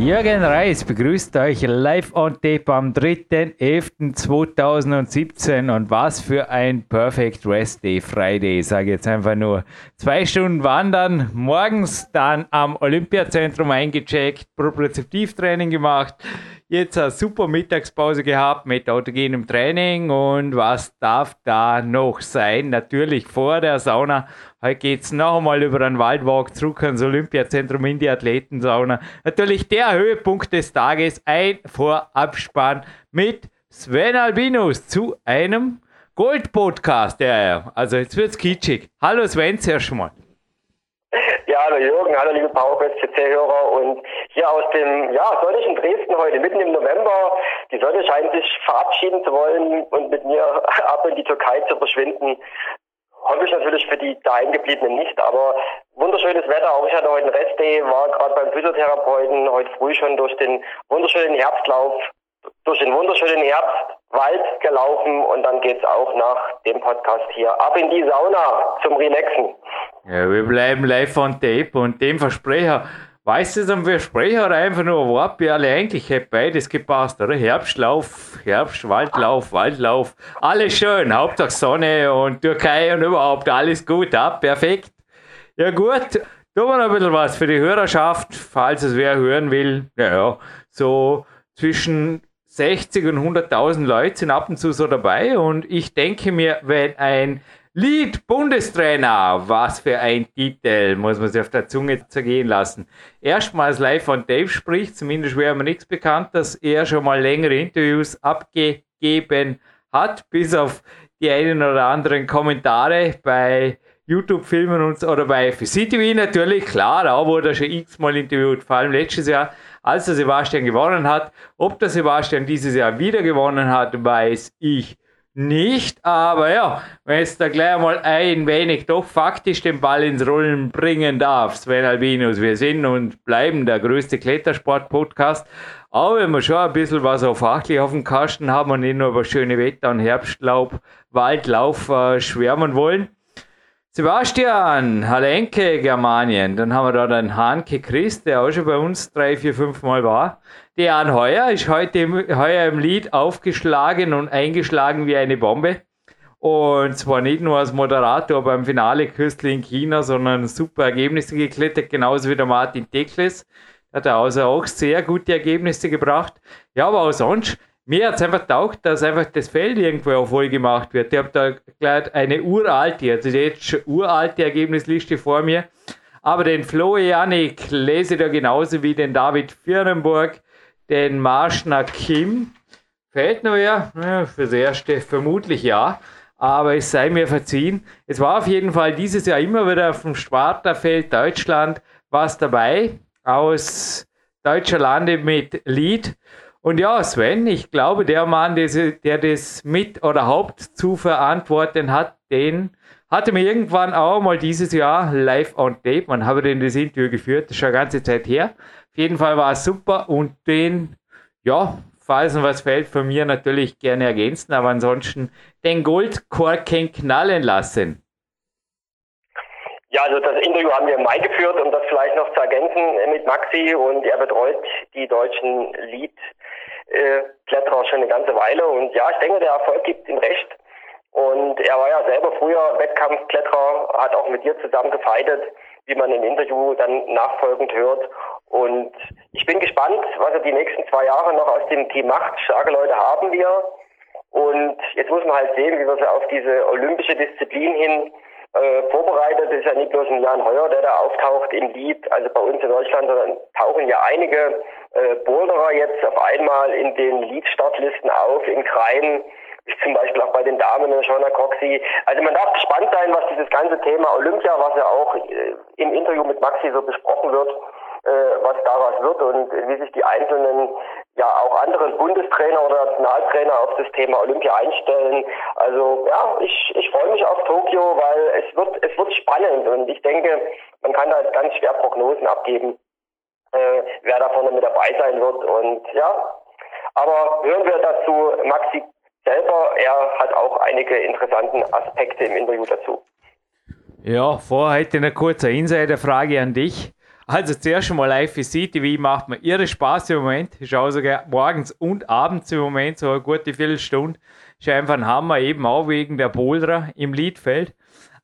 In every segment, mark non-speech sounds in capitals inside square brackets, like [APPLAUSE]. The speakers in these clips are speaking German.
Jürgen Reis begrüßt euch live on tape am 3.11.2017 und was für ein Perfect Rest Day Friday. Ich sage jetzt einfach nur zwei Stunden wandern, morgens dann am Olympiazentrum eingecheckt, Propriozeptivtraining gemacht, jetzt eine super Mittagspause gehabt mit autogenem Training und was darf da noch sein? Natürlich vor der Sauna. Heute geht es noch einmal über einen Waldwalk zurück ans Olympiazentrum in die Athletensauna. Natürlich der Höhepunkt des Tages, ein Vorabspann mit Sven Albinus zu einem Gold-Podcast. Ja, also jetzt wird's kitschig. Hallo Sven, zuerst mal. Ja, hallo Jürgen, hallo liebe PowerQuest CC-Hörer und hier aus dem ja, sonnigen Dresden heute, mitten im November. Die Sonne scheint sich verabschieden zu wollen und mit mir [LAUGHS] ab in die Türkei zu verschwinden. Hoffe ich natürlich für die da eingebliebenen nicht, aber wunderschönes Wetter. Auch ich hatte heute einen Restday, war gerade beim Physiotherapeuten heute früh schon durch den wunderschönen Herbstlauf, durch den wunderschönen Herbstwald gelaufen und dann geht's auch nach dem Podcast hier ab in die Sauna zum Relaxen. Ja, wir bleiben live on tape und dem Versprecher Weißt du, ein Versprecher oder einfach nur ein Wortperle? Eigentlich hätte beides gepasst, oder? Herbstlauf, Herbst, Waldlauf, Waldlauf. Alles schön. Hauptsache Sonne und Türkei und überhaupt alles gut ab. Perfekt. Ja, gut. Tun wir noch ein bisschen was für die Hörerschaft, falls es wer hören will. Naja, so zwischen 60 und 100.000 Leute sind ab und zu so dabei und ich denke mir, wenn ein Lied Bundestrainer, was für ein Titel, muss man sich auf der Zunge zergehen lassen. Erstmals live von Dave spricht, zumindest wäre mir nichts bekannt, dass er schon mal längere Interviews abgegeben hat, bis auf die einen oder anderen Kommentare bei YouTube-Filmen und oder bei FCTV natürlich, klar, da wurde er schon x-mal interviewt, vor allem letztes Jahr, als der Sebastian gewonnen hat. Ob der Sebastian dieses Jahr wieder gewonnen hat, weiß ich nicht, aber ja, wenn es da gleich mal ein wenig doch faktisch den Ball ins Rollen bringen darf, Sven Albinus, wir sind und bleiben der größte Klettersport-Podcast, aber wenn wir schon ein bisschen was auf fachlich auf dem Kasten haben und nicht nur über schöne Wetter und Herbstlaub, Waldlauf äh, schwärmen wollen. Sebastian, Halenke, Germanien, dann haben wir da den Hanke Christ, der auch schon bei uns drei, vier, fünf Mal war. Jan Heuer ist heute im, heuer im Lied aufgeschlagen und eingeschlagen wie eine Bombe. Und zwar nicht nur als Moderator beim Finale Köstli in China, sondern super Ergebnisse geklettert, genauso wie der Martin Dekles. Hat er also auch sehr gute Ergebnisse gebracht. Ja, aber auch sonst, mir hat es einfach taugt, dass einfach das Feld irgendwo auch voll gemacht wird. Ich habe da gleich eine uralte, also jetzt schon uralte Ergebnisliste vor mir. Aber den Flo Janik lese ich da genauso wie den David Firnenburg den Marschner Kim. Fällt wer? Ja, fürs Erste vermutlich ja. Aber es sei mir verziehen. Es war auf jeden Fall dieses Jahr immer wieder auf dem Spartafeld Deutschland was dabei aus deutscher Lande mit Lied. Und ja, Sven, ich glaube, der Mann, der das mit oder Haupt zu verantworten hat, den hatte mir irgendwann auch mal dieses Jahr live on tape. Man habe den das Interview geführt, das ist schon eine ganze Zeit her. Auf jeden Fall war es super und den, ja, falls noch was fällt, von mir natürlich gerne ergänzen, aber ansonsten den Goldkorken knallen lassen. Ja, also das Interview haben wir im Mai geführt, um das vielleicht noch zu ergänzen mit Maxi und er betreut die deutschen Lead-Kletterer schon eine ganze Weile und ja, ich denke, der Erfolg gibt ihm recht. Und er war ja selber früher Wettkampfkletterer, hat auch mit dir zusammen gefeitet, wie man im Interview dann nachfolgend hört. Und ich bin gespannt, was er die nächsten zwei Jahre noch aus dem Team macht. Starke Leute haben wir. Und jetzt muss man halt sehen, wie wir sie auf diese olympische Disziplin hin äh, vorbereitet. Das ist ja nicht bloß ein Jan Heuer, der da auftaucht im Lied, also bei uns in Deutschland, sondern tauchen ja einige äh, Boulderer jetzt auf einmal in den Lead-Startlisten auf, in Kreien, zum Beispiel auch bei den Damen, Shona Coxey. Also man darf gespannt sein, was dieses ganze Thema Olympia, was ja auch äh, im Interview mit Maxi so besprochen wird, was daraus wird und wie sich die einzelnen, ja auch anderen Bundestrainer oder Nationaltrainer auf das Thema Olympia einstellen. Also ja, ich, ich freue mich auf Tokio, weil es wird, es wird spannend und ich denke, man kann da ganz schwer Prognosen abgeben, äh, wer da vorne mit dabei sein wird. Und ja, Aber hören wir dazu Maxi selber. Er hat auch einige interessante Aspekte im Interview dazu. Ja, vorher hätte ich eine kurze Insider-Frage an dich. Also zuerst einmal IFC macht mir irre Spaß im Moment. Ich schaue sogar morgens und abends im Moment so eine gute Viertelstunde. Ist einfach ein Hammer, eben auch wegen der Boulder im Liedfeld.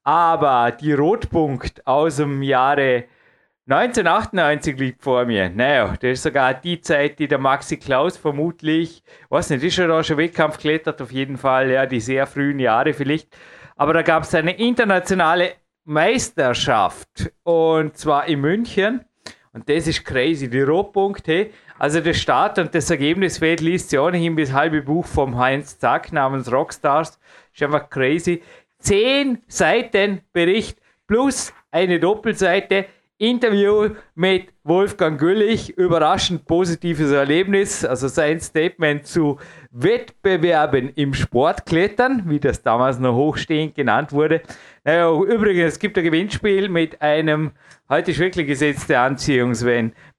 Aber die Rotpunkt aus dem Jahre 1998 liegt vor mir. Naja, das ist sogar die Zeit, die der Maxi Klaus vermutlich, weiß nicht, ist er da schon Wettkampf geklettert, auf jeden Fall, ja, die sehr frühen Jahre vielleicht. Aber da gab es eine internationale Meisterschaft und zwar in München. Und das ist crazy. Die Rohpunkte, also der Start und das Ergebnisfeld liest sich ohnehin bis halbe Buch vom Heinz Zack namens Rockstars. Ist einfach crazy. Zehn Seiten Bericht plus eine Doppelseite Interview mit Wolfgang Güllich, überraschend positives Erlebnis, also sein Statement zu Wettbewerben im Sportklettern, wie das damals noch hochstehend genannt wurde. Naja, übrigens, es gibt ein Gewinnspiel mit einem, heute ist wirklich gesetzte Anziehung,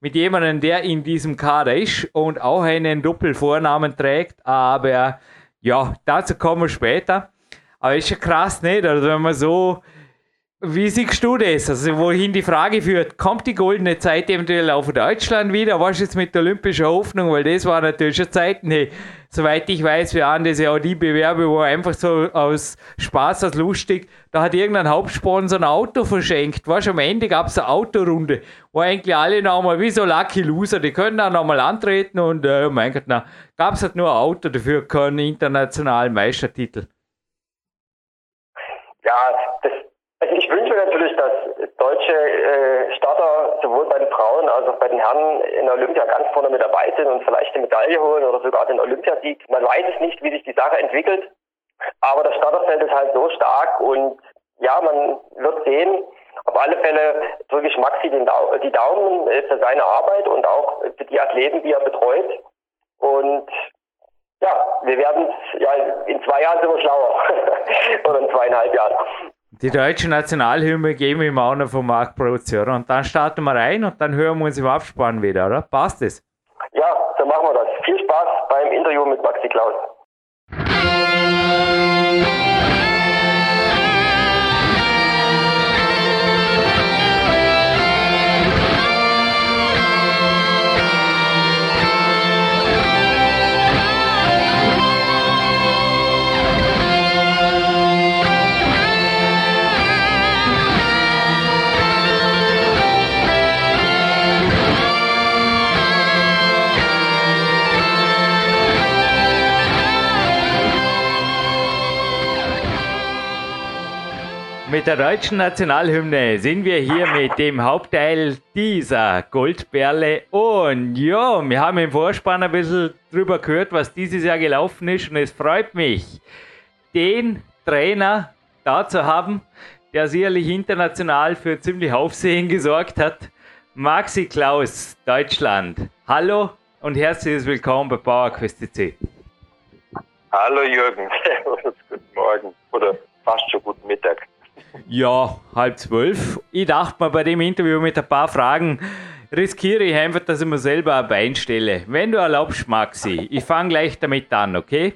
mit jemandem, der in diesem Kader ist und auch einen Doppelvornamen trägt, aber ja, dazu kommen wir später. Aber ist ja krass, nicht? Also wenn man so wie siehst du das? Also, wohin die Frage führt, kommt die goldene Zeit eventuell auf Deutschland wieder? Was jetzt mit der olympischen Hoffnung? Weil das war natürlich schon Zeit. Nee, soweit ich weiß, wir haben das ja auch die Bewerbe, wo einfach so aus Spaß, aus lustig, da hat irgendein Hauptsponsor ein Auto verschenkt. Weißt am Ende gab es eine Autorunde, wo eigentlich alle nochmal, wie so Lucky Loser, die können dann nochmal antreten und, äh, mein Gott, na, gab es halt nur ein Auto dafür, keinen internationalen Meistertitel. Ja, das also ich wünsche natürlich, dass deutsche äh, Starter sowohl bei den Frauen als auch bei den Herren in Olympia ganz vorne mit dabei sind und vielleicht die Medaille holen oder sogar den Olympiasieg. Man weiß es nicht, wie sich die Sache entwickelt, aber das Starterfeld ist halt so stark und ja, man wird sehen. Auf alle Fälle drücke ich Maxi Dau die Daumen äh, für seine Arbeit und auch für die Athleten, die er betreut. Und ja, wir werden ja in zwei Jahren sind wir schlauer [LAUGHS] oder in zweieinhalb Jahren. Die deutsche Nationalhymne geben wir auch noch vom Markt produzieren. Und dann starten wir rein und dann hören wir uns im Abspann wieder, oder? Passt es? Ja, so machen wir das. Viel Spaß beim Interview mit Maxi Klaus. Mit der deutschen Nationalhymne sind wir hier mit dem Hauptteil dieser Goldperle. Und ja, wir haben im Vorspann ein bisschen drüber gehört, was dieses Jahr gelaufen ist. Und es freut mich, den Trainer da zu haben, der sicherlich international für ziemlich Aufsehen gesorgt hat. Maxi Klaus, Deutschland. Hallo und herzliches Willkommen bei PowerQuest. Hallo Jürgen, [LAUGHS] guten Morgen oder fast schon guten Mittag. Ja, halb zwölf. Ich dachte mal bei dem Interview mit ein paar Fragen riskiere ich einfach, dass ich mir selber ein Bein stelle. Wenn du erlaubst, Maxi, ich fange gleich damit an, okay?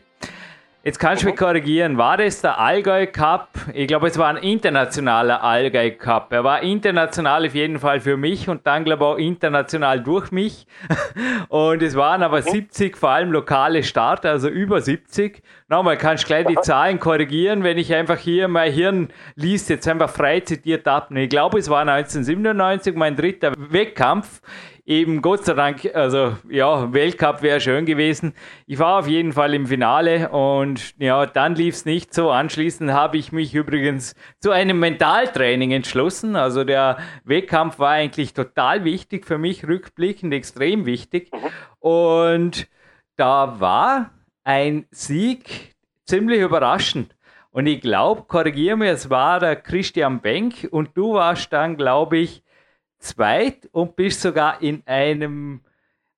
Jetzt kannst du mich korrigieren. War das der Allgäu Cup? Ich glaube, es war ein internationaler Allgäu Cup. Er war international auf jeden Fall für mich und dann, glaube ich, auch international durch mich. [LAUGHS] Und es waren aber 70, vor allem lokale Starter, also über 70. Nochmal, kannst du gleich die Zahlen korrigieren, wenn ich einfach hier mein Hirn liest, jetzt einfach frei zitiert ab. Ich glaube, es war 1997 mein dritter Wettkampf eben Gott sei Dank, also ja, Weltcup wäre schön gewesen. Ich war auf jeden Fall im Finale und ja, dann lief es nicht so. Anschließend habe ich mich übrigens zu einem Mentaltraining entschlossen. Also der Wettkampf war eigentlich total wichtig für mich, rückblickend extrem wichtig. Und da war ein Sieg ziemlich überraschend. Und ich glaube, korrigiere mir, es war der Christian Benk und du warst dann, glaube ich, zweit und bist sogar in einem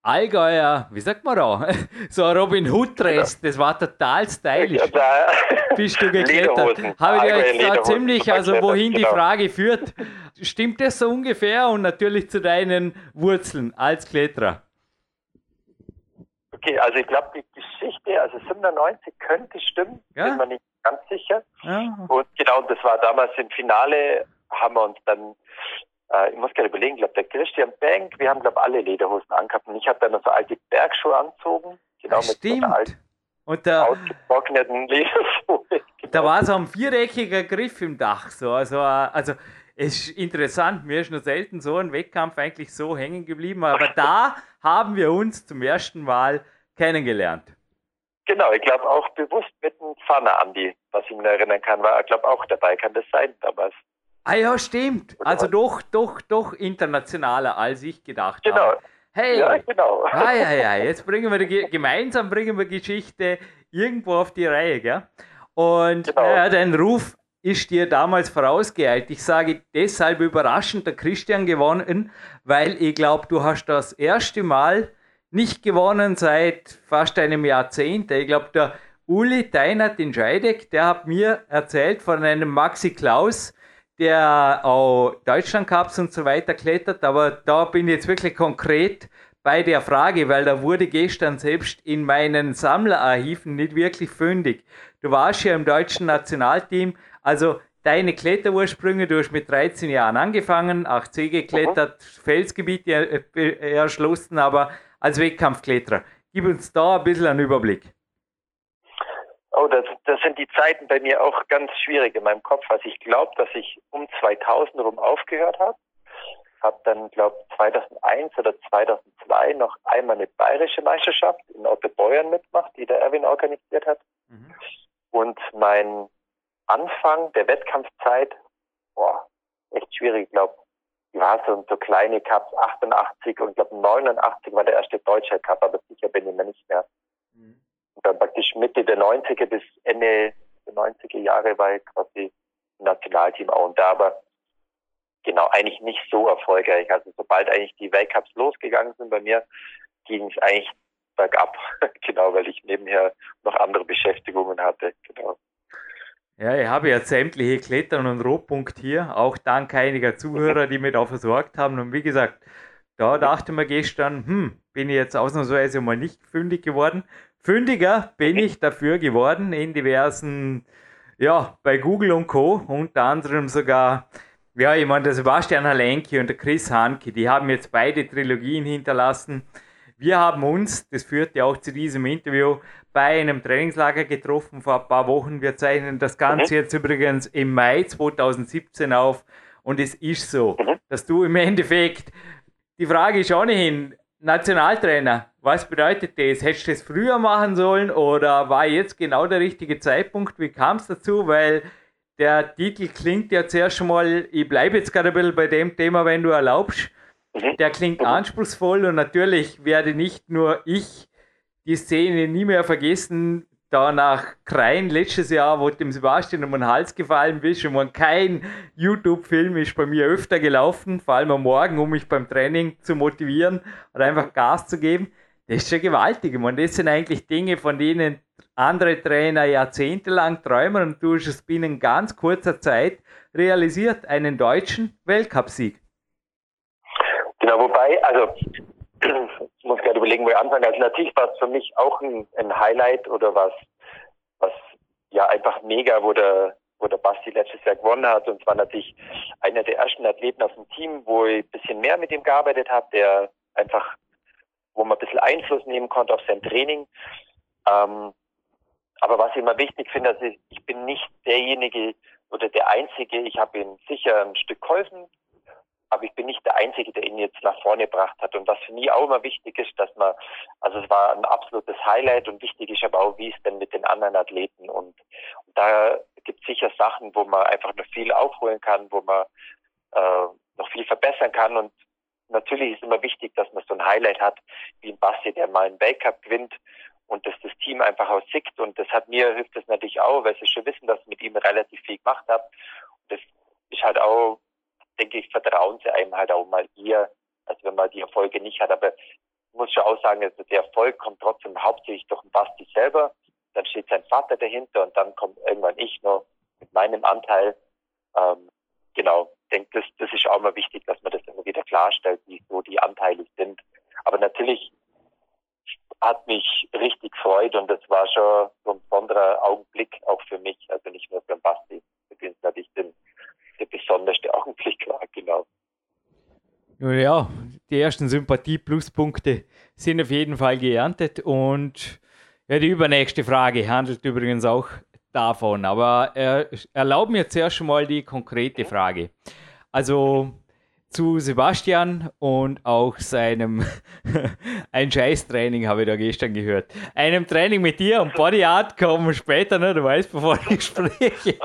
Allgäuer, wie sagt man da? [LAUGHS] So ein Robin Hood Dress, das war total stylisch. Ja, bist du geklettert? Habe ich jetzt da ziemlich, also wohin die genau. Frage führt. Stimmt das so ungefähr und natürlich zu deinen Wurzeln als Kletterer? Okay, also ich glaube, die Geschichte, also 97 könnte stimmen, Ja. bin mir nicht ganz sicher. Ja. Und genau, das war damals im Finale, haben wir uns dann, äh, ich muss gerade überlegen, glaube der Christian Bank, wir haben glaube alle Lederhosen angehabt und ich habe dann noch so alte Bergschuhe anzogen, genau mit so einer alten Stimmt. Und da, ausgetrockneten [LAUGHS] Ledersohle. Genau. da war so ein viereckiger Griff im Dach. So. Also, also es ist interessant, mir ist noch selten so ein Wettkampf eigentlich so hängen geblieben, aber da [LAUGHS] haben wir uns zum ersten Mal kennengelernt. Genau, ich glaube auch bewusst mit dem Pfanner Andi, was ich mir erinnern kann, war er glaube auch dabei, kann das sein damals. Ah ja, stimmt. Also doch, doch, doch internationaler, als ich gedacht Genau. habe. Hey, Ja, genau. Ah, ja, ja, jetzt bringen wir die, Ge- gemeinsam bringen wir Geschichte irgendwo auf die Reihe, gell? Und Genau. naja, dein Ruf ist dir damals vorausgeeilt. Ich sage deshalb überraschend der Christian gewonnen, weil ich glaube, du hast das erste Mal nicht gewonnen seit fast einem Jahrzehnt. Ich glaube, der Uli Deinert in Scheidegg, der hat mir erzählt von einem Maxi Klaus, der auch Deutschland Cups und so weiter klettert, aber da bin ich jetzt wirklich konkret bei der Frage, weil da wurde gestern selbst in meinen Sammlerarchiven nicht wirklich fündig. Du warst ja im deutschen Nationalteam, also deine Kletterursprünge, du hast mit 13 Jahren angefangen, 8C geklettert, Felsgebiete äh, äh, erschlossen, aber als Wettkampfkletterer. Gib uns da ein bisschen einen Überblick. Oh, das, das sind die Zeiten bei mir auch ganz schwierig in meinem Kopf. Also ich glaube, dass ich um 2000 rum aufgehört habe. Habe dann, glaube 2001 oder 2002 noch einmal eine bayerische Meisterschaft in Ottebeuern mitgemacht, die der Erwin organisiert hat. Und mein Anfang der Wettkampfzeit, boah, echt schwierig, ich glaube, die war so, so kleine Cups, 88 und ich glaube 89 war der erste deutsche Cup, aber sicher bin ich mir nicht mehr. Und dann praktisch Mitte der 90er bis Ende der 90er Jahre war ich quasi im Nationalteam auch und da, aber genau, eigentlich nicht so erfolgreich. Also sobald eigentlich die Weltcups losgegangen sind bei mir, ging es eigentlich bergab. [LAUGHS] genau, weil ich nebenher noch andere Beschäftigungen hatte. Genau. Ja, ich habe jetzt sämtliche Klettern und Rohpunkt hier, auch dank einiger Zuhörer, die mich da versorgt haben. Und wie gesagt, da dachte man gestern, hm, bin ich jetzt ausnahmsweise mal nicht fündig geworden. Fündiger bin ich dafür geworden in diversen, ja, bei Google und Co. Unter anderem sogar, ja, ich meine, der Sebastian Halenki und der Chris Hanke, die haben jetzt beide Trilogien hinterlassen. Wir haben uns, das führt ja auch zu diesem Interview, bei einem Trainingslager getroffen vor ein paar Wochen. Wir zeichnen das Ganze jetzt übrigens im Mai 2017 auf. Und es ist so, dass du im Endeffekt, die Frage ist ohnehin, Nationaltrainer, was bedeutet das? Hättest du das früher machen sollen oder war jetzt genau der richtige Zeitpunkt? Wie kam es dazu? Weil der Titel klingt ja zuerst schon mal, ich bleibe jetzt gerade ein bisschen bei dem Thema, wenn du erlaubst. Der klingt anspruchsvoll und natürlich werde nicht nur ich die Szene nie mehr vergessen, da nach Krein letztes Jahr, wo dem Sebastian um den Hals gefallen bist und man kein YouTube-Film ist bei mir öfter gelaufen, vor allem am Morgen, um mich beim Training zu motivieren oder einfach Gas zu geben. Das ist schon gewaltig. Man, das sind eigentlich Dinge, von denen andere Trainer jahrzehntelang träumen und du hast es binnen ganz kurzer Zeit realisiert, einen deutschen Weltcupsieg. Genau, wobei, also ich muss gerade überlegen, wo ich anfange. Also natürlich war es für mich auch ein, ein Highlight oder was, was ja einfach mega, wo der, wo der Basti letztes Jahr gewonnen hat. Und zwar natürlich einer der ersten Athleten aus dem Team, wo ich ein bisschen mehr mit ihm gearbeitet habe, der einfach, wo man ein bisschen Einfluss nehmen konnte auf sein Training. Ähm, aber was ich immer wichtig finde, also ich, ich bin nicht derjenige oder der Einzige, ich habe ihm sicher ein Stück geholfen, aber ich bin nicht der Einzige, der ihn jetzt nach vorne gebracht hat. Und was für mich auch immer wichtig ist, dass man, also es war ein absolutes Highlight und wichtig ist aber auch, wie es denn mit den anderen Athleten und, und da gibt es sicher Sachen, wo man einfach noch viel aufholen kann, wo man äh, noch viel verbessern kann und natürlich ist immer wichtig, dass man so ein Highlight hat, wie ein Basti, der mal einen Weltcup gewinnt und dass das Team einfach auch sickt und das hat mir hilft das natürlich auch, weil sie schon wissen, dass ich mit ihm relativ viel gemacht habe. Und das ist halt auch denke ich, vertrauen sie einem halt auch mal eher, als wenn man die Erfolge nicht hat. Aber ich muss schon auch sagen, also der Erfolg kommt trotzdem hauptsächlich durch den Basti selber. Dann steht sein Vater dahinter und dann kommt irgendwann ich noch mit meinem Anteil. Ähm, genau, denke, das, das ist auch mal wichtig, dass man das immer wieder klarstellt, wie so die Anteile sind. Aber natürlich hat mich richtig gefreut und das war schon so ein besonderer Augenblick auch für mich, also nicht nur für den Basti, für den es natürlich den, der besonderste Augenblick [LAUGHS] war, genau. Ja, die ersten Sympathie-Pluspunkte sind auf jeden Fall geerntet und ja, die übernächste Frage handelt übrigens auch davon, aber äh, erlaub mir zuerst mal die konkrete Frage. Also zu Sebastian und auch seinem [LAUGHS] ein Scheiß-Training habe ich da gestern gehört. Einem Training mit dir und Body Art kommen später, ne? du weißt, bevor ich [LAUGHS] spreche.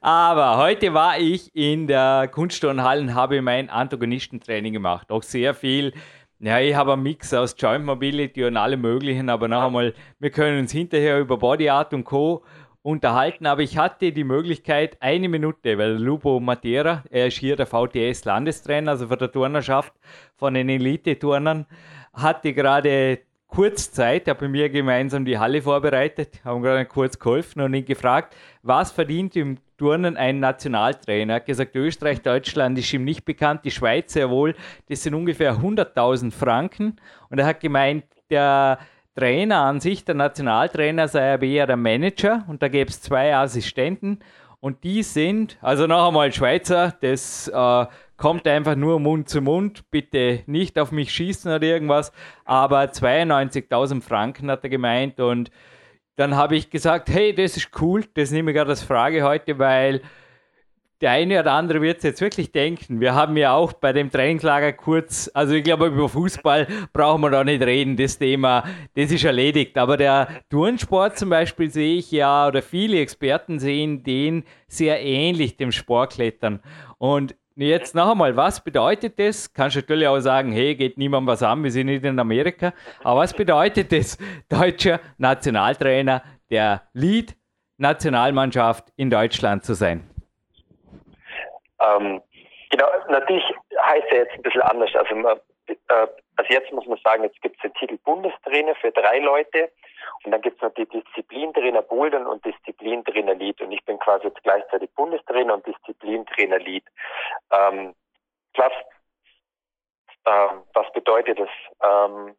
Aber heute war ich in der Kunstturnhalle und habe mein Antagonistentraining gemacht. Auch sehr viel. Ja, ich habe einen Mix aus Joint Mobility und allem Möglichen, aber noch einmal, wir können uns hinterher über Body Art und Co unterhalten, aber ich hatte die Möglichkeit, eine Minute, weil Lupo Matera, er ist hier der VTS-Landestrainer, also von der Turnerschaft von den Elite-Turnern, hatte gerade kurz Zeit, er hat bei mir gemeinsam die Halle vorbereitet, haben gerade kurz geholfen und ihn gefragt, was verdient im Turnen ein Nationaltrainer? Er hat gesagt, Österreich, Deutschland ist ihm nicht bekannt, die Schweiz sehr wohl, das sind ungefähr 100.000 Franken und er hat gemeint, der Trainer an sich, der Nationaltrainer, sei aber eher der Manager und da gäbe es zwei Assistenten und die sind, also noch einmal Schweizer, das äh, kommt einfach nur Mund zu Mund, bitte nicht auf mich schießen oder irgendwas, aber 92.000 Franken hat er gemeint und dann habe ich gesagt, hey, das ist cool, das nehme ich gerade als Frage heute, weil der eine oder andere wird es jetzt wirklich denken. Wir haben ja auch bei dem Trainingslager kurz, also ich glaube, über Fußball brauchen wir da nicht reden. Das Thema, das ist erledigt. Aber der Turnsport zum Beispiel sehe ich ja, oder viele Experten sehen den sehr ähnlich dem Sportklettern. Und jetzt noch einmal, was bedeutet das? Kannst du natürlich auch sagen, hey, geht niemand was an, wir sind nicht in Amerika. Aber was bedeutet das? Deutscher Nationaltrainer der Lead-Nationalmannschaft in Deutschland zu sein? Ähm, genau, natürlich heißt er jetzt ein bisschen anders. Also, äh, also jetzt muss man sagen, jetzt gibt es den Titel Bundestrainer für drei Leute und dann gibt es noch die Disziplintrainer Bouldern und Disziplintrainer Lead und ich bin quasi jetzt gleichzeitig Bundestrainer und Disziplintrainer Lead. Ähm, was, äh, was bedeutet das? Ähm,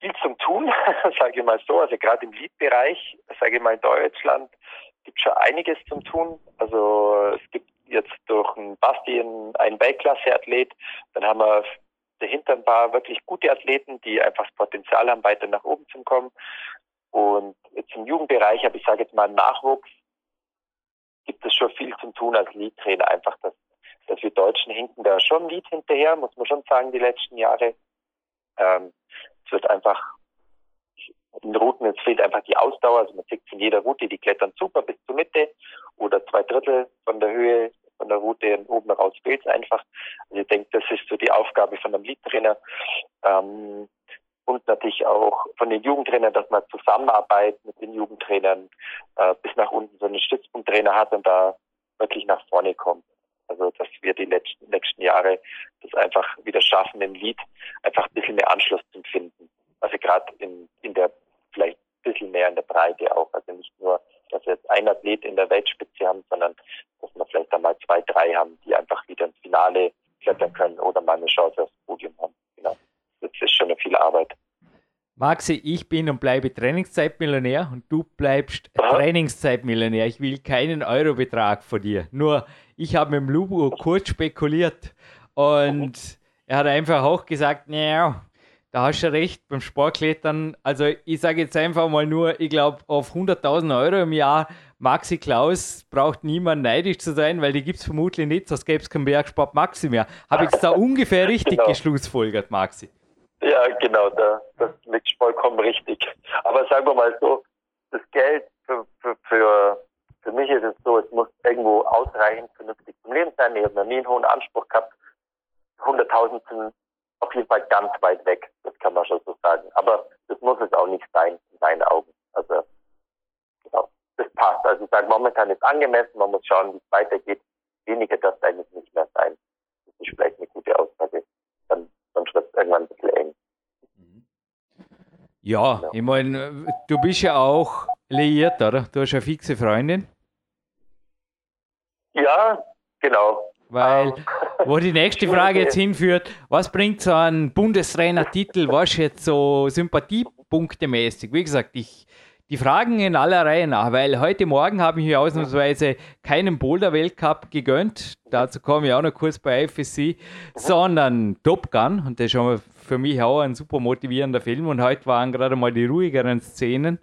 viel zum Tun, [LAUGHS] sage ich mal so, also gerade im Lead-Bereich, sage ich mal in Deutschland, gibt schon einiges zum Tun. Also es gibt jetzt durch einen Basti einen Weltklasse-Athlet, dann haben wir dahinter ein paar wirklich gute Athleten, die einfach das Potenzial haben, weiter nach oben zu kommen. Und jetzt im Jugendbereich, aber ich sage jetzt mal Nachwuchs, gibt es schon viel zum tun als Lead-Trainer. Einfach, dass, dass wir Deutschen hinken da schon Lead hinterher, muss man schon sagen, die letzten Jahre. Ähm, es wird einfach in Routen, es fehlt einfach die Ausdauer. Also man sieht von jeder Route, die klettern super bis zur Mitte oder zwei Drittel von der Höhe von der Route und oben raus fehlt es einfach. Also ich denke, das ist so die Aufgabe von einem Leadtrainer. Ähm, und natürlich auch von den Jugendtrainern, dass man zusammenarbeitet mit den Jugendtrainern äh, bis nach unten so einen Stützpunkttrainer hat und da wirklich nach vorne kommt. Also dass wir die letzten, nächsten Jahre das einfach wieder schaffen, im Lied einfach ein bisschen mehr Anschluss zu finden. Also gerade in, in der bisschen mehr in der Breite auch. Also nicht nur, dass wir jetzt ein Athlet in der Weltspitze haben, sondern dass wir vielleicht einmal zwei, drei haben, die einfach wieder ins Finale klettern können oder mal eine Chance aufs Podium haben. Genau. Das ist schon eine viel Arbeit. Maxi, ich bin und bleibe Trainingszeitmillionär und du bleibst. Trainingszeitmillionär. Ich will keinen Eurobetrag von dir. Nur, ich habe mit dem Lubu kurz spekuliert und er hat einfach auch gesagt, naja, da hast du recht, beim Sportklettern, also ich sage jetzt einfach mal nur, ich glaube, auf 100.000 Euro im Jahr, Maxi Klaus braucht niemand neidisch zu sein, weil die gibt es vermutlich nicht, sonst gäbe es keinen Bergsport Maxi mehr. Habe ich es da [LAUGHS] ungefähr richtig genau. geschlussfolgert, Maxi? Ja, genau, da, das liegt vollkommen richtig. Aber sagen wir mal so, das Geld für, für, für, für mich ist es so, es muss irgendwo ausreichend vernünftig zum Leben sein. Ich habe noch nie einen hohen Anspruch gehabt. 100.000 sind auf jeden Fall ganz weit weg, das kann man schon so sagen. Aber das muss es auch nicht sein, in meinen Augen. Also, genau, das passt. Also ich sage, momentan ist angemessen, man muss schauen, wie es weitergeht. Weniger darf eigentlich nicht mehr sein. Das ist vielleicht eine gute Aussage. Dann, dann wird es irgendwann ein bisschen eng. Ja, genau. ich meine, du bist ja auch liiert, oder? Du hast eine fixe Freundin. Ja, genau. Weil, wo die nächste [LAUGHS] Frage jetzt hinführt, was bringt so ein Bundestrainer-Titel, was jetzt so sympathiepunktemäßig? Wie gesagt, ich, die Fragen in aller Reihe nach, weil heute Morgen habe ich mir ausnahmsweise keinen Boulder-Weltcup gegönnt, dazu komme ich auch noch kurz bei FSC, sondern Top Gun. Und das ist schon für mich auch ein super motivierender Film. Und heute waren gerade mal die ruhigeren Szenen.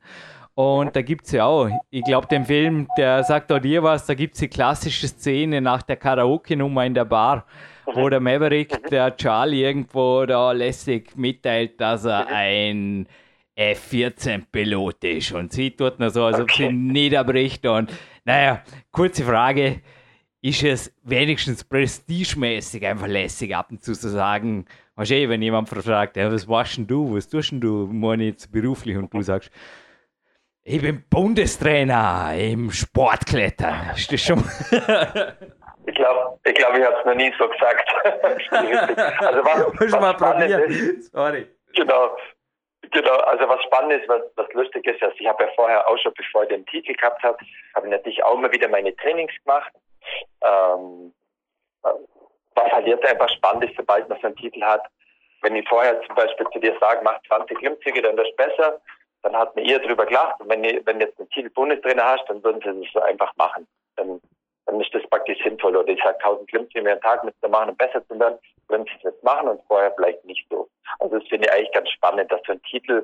Und da gibt es ja auch, ich glaube, den Film, der sagt auch dir was, da gibt es die klassische Szene nach der Karaoke-Nummer in der Bar, wo der Maverick, der Charlie irgendwo da lässig mitteilt, dass er ein F-14-Pilot ist. Und sie tut nur so, als ob sie niederbricht. Und naja, kurze Frage, ist es wenigstens prestigemäßig einfach lässig ab und zu zu sagen, wahrscheinlich, wenn jemand fragt, ja, was machst denn du, was tust denn du, jetzt beruflich? Und du sagst, ich bin Bundestrainer im Sportklettern. Ist das schon? ich glaube, ich, glaub, ich habe es noch nie so gesagt. [LAUGHS] also was, Muss was mal probieren. Ist, Sorry. Genau. Genau, also was spannend ist, was, was lustig ist, also ich habe ja vorher auch schon, bevor ich den Titel gehabt habe, habe ich natürlich auch immer wieder meine Trainings gemacht. Ähm, was halt jetzt einfach spannend ist, sobald man so einen Titel hat, wenn ich vorher zum Beispiel zu dir sage, mach 20 Klimmzüge, dann ist besser, dann hat man eher drüber gelacht. Und wenn, ich, wenn jetzt einen Titel Bundestrainer hast, dann würden sie das so einfach machen. Dann, dann ist das praktisch sinnvoll. Oder ich sage 1000 Klimmzüge mehr am Tag mit zu machen, um besser zu werden, würden sie jetzt machen und vorher vielleicht nicht so. Also das finde ich eigentlich ganz spannend, dass so ein Titel,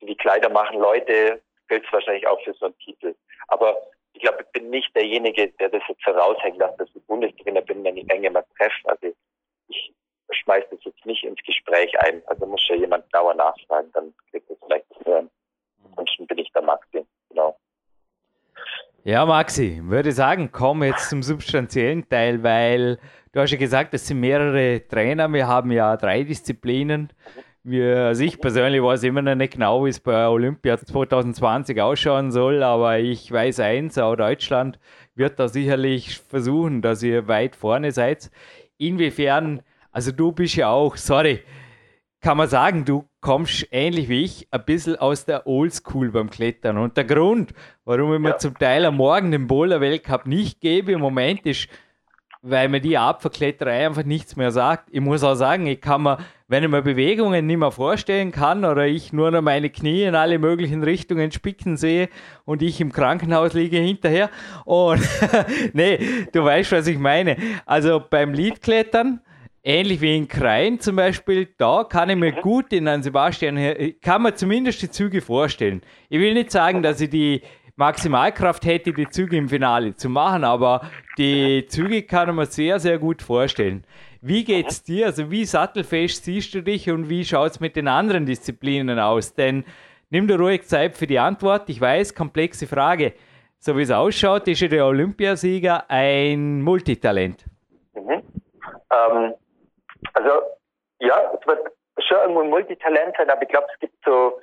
wie Kleider machen Leute, gilt es wahrscheinlich auch für so einen Titel. Aber ich glaube, ich bin nicht derjenige, der das jetzt heraushängt, dass das Bundestrainer bin, wenn ich Menge mal treffe. Also ich schmeiße das jetzt nicht ins Gespräch ein. Also muss ja jemand genauer nachfragen, dann kriegt es vielleicht zu hören. Ansonsten bin ich der Maxi, genau. Ja, Maxi, würde sagen, komm jetzt zum substanziellen Teil, weil du hast ja gesagt, es sind mehrere Trainer. Wir haben ja drei Disziplinen. Wir, also ich persönlich weiß immer noch nicht genau, wie es bei Olympia 2020 ausschauen soll, aber ich weiß eins, auch Deutschland wird da sicherlich versuchen, dass ihr weit vorne seid. Inwiefern, also du bist ja auch, sorry, kann man sagen, du kommst ähnlich wie ich ein bisschen aus der Oldschool beim Klettern. Und der Grund, warum ich mir zum Teil am Morgen den Boulder Weltcup nicht gebe im Moment, ist, weil mir die Abverkletterei einfach nichts mehr sagt. Ich muss auch sagen, ich kann mir, wenn ich mir Bewegungen nicht mehr vorstellen kann oder ich nur noch meine Knie in alle möglichen Richtungen spicken sehe und ich im Krankenhaus liege hinterher. Und [LAUGHS] nee, du weißt, was ich meine. Also beim Liedklettern, ähnlich wie in Krein zum Beispiel, da kann ich mir mhm. gut in San Sebastian, kann man zumindest die Züge vorstellen. Ich will nicht sagen, dass ich die Maximalkraft hätte, die Züge im Finale zu machen, aber die Züge kann man sehr, sehr gut vorstellen. Wie geht's dir? Also wie sattelfest siehst du dich und wie schaut es mit den anderen Disziplinen aus? Denn nimm dir ruhig Zeit für die Antwort. Ich weiß, komplexe Frage. So wie es ausschaut, ist ja der Olympiasieger ein Multitalent. Mhm. Ähm, also ja, es wird schon irgendwo ein Multitalent sein, aber ich glaube, es gibt so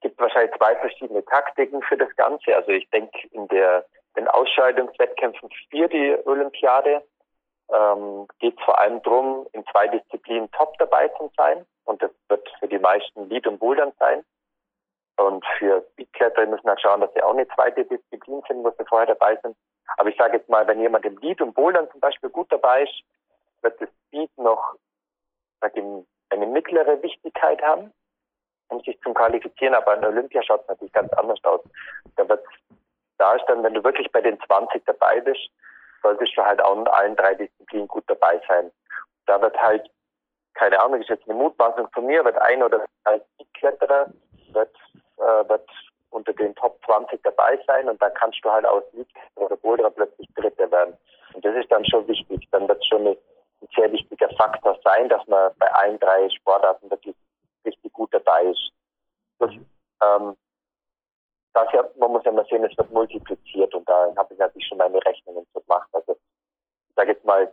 gibt wahrscheinlich zwei verschiedene Taktiken für das Ganze. Also ich denke, in der, den Ausscheidungswettkämpfen für die Olympiade ähm, geht es vor allem darum, in zwei Disziplinen top dabei zu sein. Und das wird für die meisten Lead und Bouldern sein. Und für Speedkletterer müssen wir schauen, dass sie auch eine zweite Disziplin sind, wo sie vorher dabei sind. Aber ich sage jetzt mal, wenn jemand im Lead und Bouldern zum Beispiel gut dabei ist, wird das Speed noch ich, eine mittlere Wichtigkeit haben um sich zum Qualifizieren, aber an Olympia schaut es natürlich ganz anders aus. Da wird da ist dann, wenn du wirklich bei den 20 dabei bist, solltest du halt auch in allen drei Disziplinen gut dabei sein. Da wird halt, keine Ahnung, ist jetzt eine Mutmaßung von mir, wird ein oder zwei Kletterer wird, äh, wird unter den Top 20 dabei sein und dann kannst du halt aus Lead oder Boulder plötzlich Dritter werden. Und das ist dann schon wichtig. Dann wird schon ein sehr wichtiger Faktor sein, dass man bei allen drei Sportarten wirklich richtig gut dabei ist. Das, ähm, das ja, man muss ja mal sehen, es wird multipliziert und da habe ich natürlich schon meine Rechnungen so gemacht. Also ich sage jetzt mal,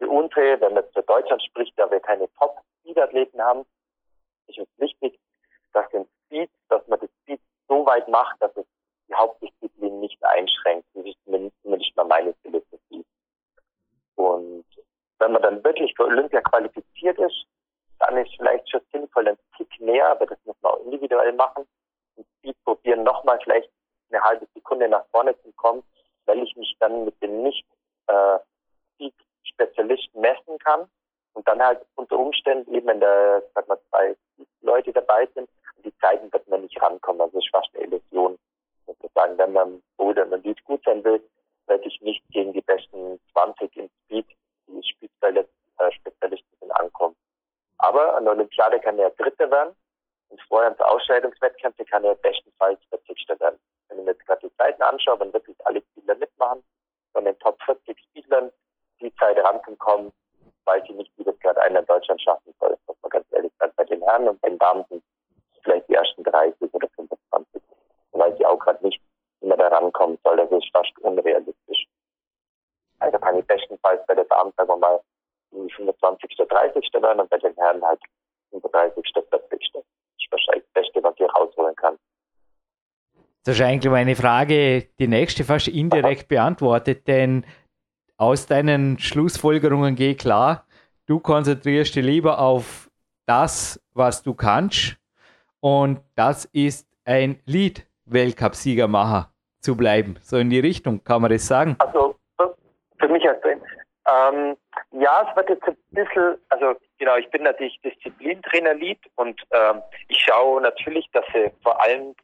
die Untre, wenn man für Deutschland spricht, da wir keine Top-Speed-Athleten haben, ist es wichtig, dass den Speed, dass man das Speed so weit macht, dass es die Hauptdisziplin nicht einschränkt. Das ist zumindest mal meine Philosophie. Und wenn man dann wirklich für Olympia qualifiziert ist, dann ist vielleicht schon sinnvoll ein Tick mehr, aber das muss man auch individuell machen. Und Speed probieren, nochmal vielleicht eine halbe Sekunde nach vorne zu kommen, weil ich mich dann mit den nicht äh, Speed-Spezialisten kann und dann halt unter Umständen eben, wenn da, sag mal, zwei Leute dabei sind, die Zeiten wird man nicht rankommen. Olympiade kann er Dritter werden. Und vorher ins Ausscheidungswettkämpfe kann er bestenfalls Das ist eigentlich meine Frage, die nächste fast indirekt beantwortet, denn aus deinen Schlussfolgerungen geht klar, du konzentrierst dich lieber auf das, was du kannst und das ist ein Lead-Weltcup-Siegermacher zu bleiben. So in die Richtung, kann man das sagen? Also für mich als ähm, ja, es wird jetzt ein bisschen, also genau, ich bin natürlich Disziplintrainer-Lead und ähm, ich schaue natürlich, dass sie vor allem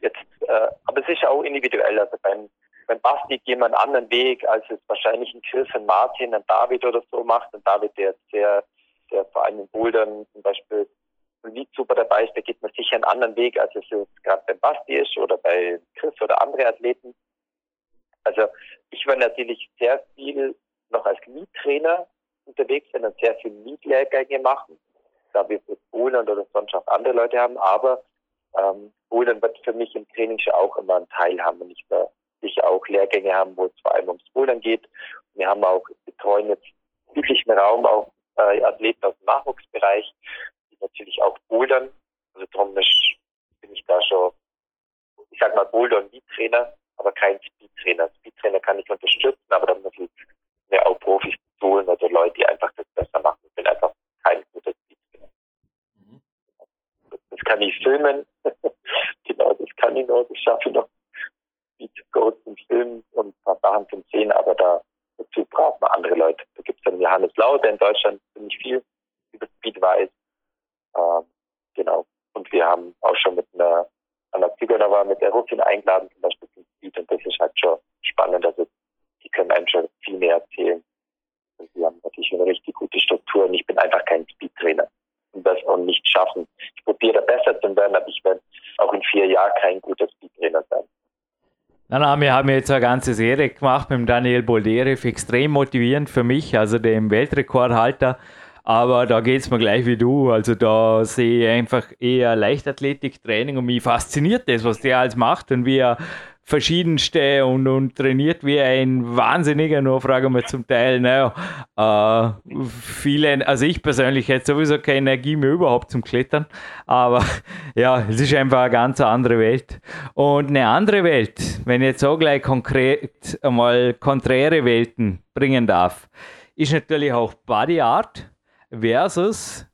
jetzt, äh, aber es ist auch individuell. Also beim, beim Basti geht man einen anderen Weg, als es wahrscheinlich ein Chris, ein Martin, ein David oder so macht. Und David, der sehr, der vor allem in Bouldern zum Beispiel Lied super dabei ist, der geht man sicher einen anderen Weg, als es jetzt gerade beim Basti ist oder bei Chris oder andere Athleten. Also ich war natürlich sehr viel noch als Lead-Trainer unterwegs sein und sehr viel Lead-Lehrgänge machen, da wir Polen oder sonst auch andere Leute haben, aber ähm, Bouldern wird für mich im Training schon auch immer einen Teil haben und ich da sicher auch Lehrgänge haben, wo es vor allem ums Bouldern geht. Wir haben auch betreuen jetzt üblichen Raum auch äh, Athleten aus dem Nachwuchsbereich, die natürlich auch bouldern. Also darum bin ich da schon, ich sag mal Boulder und Speed-Trainer, aber kein Speed-Trainer. Speed-Trainer kann ich unterstützen, aber da muss ich mir auch Profis holen, also Leute, die einfach das besser machen. Ich bin einfach kein guter Speed-Trainer. Mhm. Das kann ich filmen, [LAUGHS] genau, das kann ich noch, das schaffe ich noch. Speed-Codes zum Film und ein paar Sachen zum Sehen, aber da, dazu braucht man andere Leute. Da gibt es dann Johannes Lau, der in Deutschland ziemlich viel über Speed weiß. Ähm, genau. Und wir haben auch schon mit einer Anna Zigonova, mit der Ruffin eingeladen, zum Beispiel zum Speed, und das ist halt schon spannend. Also, die können einem schon viel mehr erzählen. Und wir haben natürlich eine richtig gute Struktur und ich bin einfach kein Speed-Trainer und das auch nicht schaffen. Ich probiere besser zu werden, aber ich werde auch in vier Jahren kein guter Speed-Trainer sein. Nein, nein, wir haben jetzt eine ganze Serie gemacht mit Daniel Bolderev, extrem motivierend für mich, also dem Weltrekordhalter. Aber da geht es mir gleich wie du. Also da sehe ich einfach eher Leichtathletik-Training und mich fasziniert das, was der alles macht und wie er verschiedenste und, und trainiert wie ein Wahnsinniger, nur fragen wir zum Teil, naja, äh, viele, also ich persönlich hätte sowieso keine Energie mehr überhaupt zum Klettern, aber ja, es ist einfach eine ganz andere Welt. Und eine andere Welt, wenn ich jetzt so gleich konkret einmal konträre Welten bringen darf, ist natürlich auch Body Art versus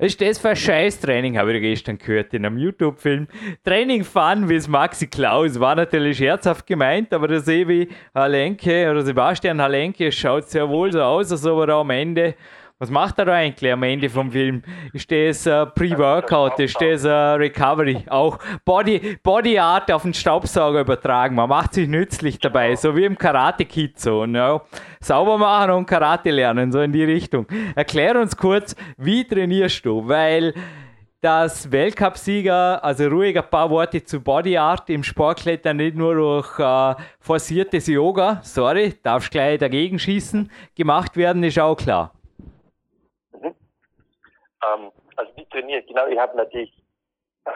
was ist das für ein Scheiß-Training, habe ich gestern gehört in einem YouTube-Film. Training Fun wie es Maxi Klaus war natürlich scherzhaft gemeint, aber der Sebi Halenke oder Sebastian Halenke schaut sehr wohl so aus, als ob er am Ende was macht er da eigentlich am Ende vom Film? Ist das uh, Pre-Workout? Ist das uh, Recovery? Auch Body, Body Art auf den Staubsauger übertragen. Man macht sich nützlich dabei, so wie im Karate-Kid so. No? Sauber machen und Karate lernen, so in die Richtung. Erklär uns kurz, wie trainierst du? Weil dass Weltcupsieger, also ruhig ein paar Worte zu Body Art im Sportklettern nicht nur durch äh, forciertes Yoga, sorry, darfst gleich dagegen schießen, gemacht werden, ist auch klar. Ähm, also wie trainiert, genau, ich habe natürlich, [LAUGHS]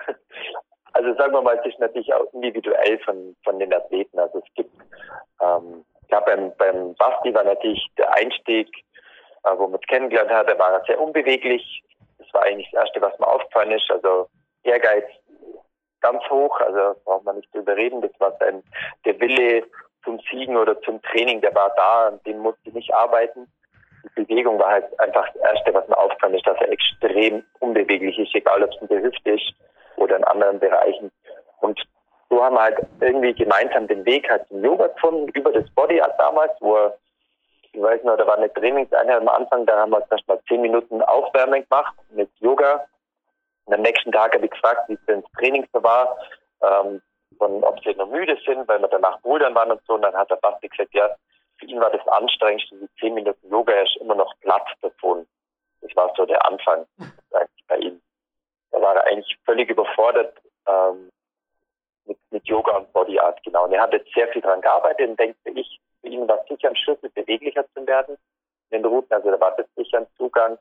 also sagen wir mal, es ist natürlich auch individuell von, von den Athleten. Also es gibt, ähm, ja, beim, beim Basti war natürlich der Einstieg, äh, wo man es kennengelernt hat, der war sehr unbeweglich. Das war eigentlich das Erste, was mir aufgefallen ist. Also Ehrgeiz ganz hoch, also braucht man nicht drüber reden. Das war sein, der Wille zum Siegen oder zum Training, der war da, an dem musste ich nicht arbeiten Bewegung war halt einfach das Erste, was mir aufkam, ist, dass er extrem unbeweglich ist, egal ob es in der Hüfte ist oder in anderen Bereichen. Und so haben wir halt irgendwie gemeinsam den Weg halt zum Yoga gefunden, über das Body Art damals, wo er ich weiß noch, da war eine Trainingseinheit am Anfang, da haben wir erst mal zehn Minuten Aufwärmen gemacht mit Yoga. Und am nächsten Tag habe ich gefragt, wie es denn das Training so war, ähm, und ob sie noch müde sind, weil wir danach bouldern waren und so. Und dann hat der Basti gesagt, ja, für ihn war das anstrengendste, die zehn Minuten Yoga, er ist immer noch platt davon. Das war so der Anfang bei ihm. Da war er eigentlich völlig überfordert ähm, mit, mit Yoga und Body Art, genau. Und er hat jetzt sehr viel daran gearbeitet und denkt, ich, für ihn war es sicher ein Schlüssel, beweglicher zu werden in den Routen. Also da war das sicher ein Zugang.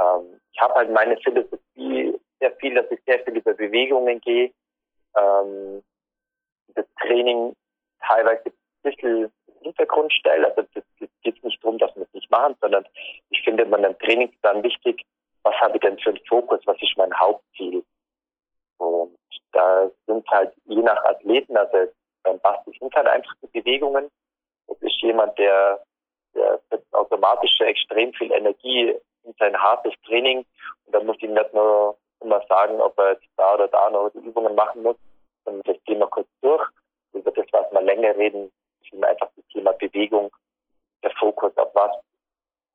Ähm, ich habe halt meine Philosophie sehr viel, dass ich sehr viel über Bewegungen gehe. Ähm, das Training teilweise ein bisschen Hintergrund stelle. Also das geht nicht darum, dass wir es nicht machen, sondern ich finde im Training dann wichtig, was habe ich denn für einen Fokus, was ist mein Hauptziel. Und da sind halt je nach Athleten, also beim Basti sind halt einfach die Bewegungen. Das ist jemand, der, der automatisch extrem viel Energie in sein hartes Training. Und da muss ich nicht nur immer sagen, ob er jetzt da oder da noch die Übungen machen muss, sondern das gehen wir kurz durch. Über das, was wir länger reden, ist einfach das Thema Bewegung, der Fokus auf was,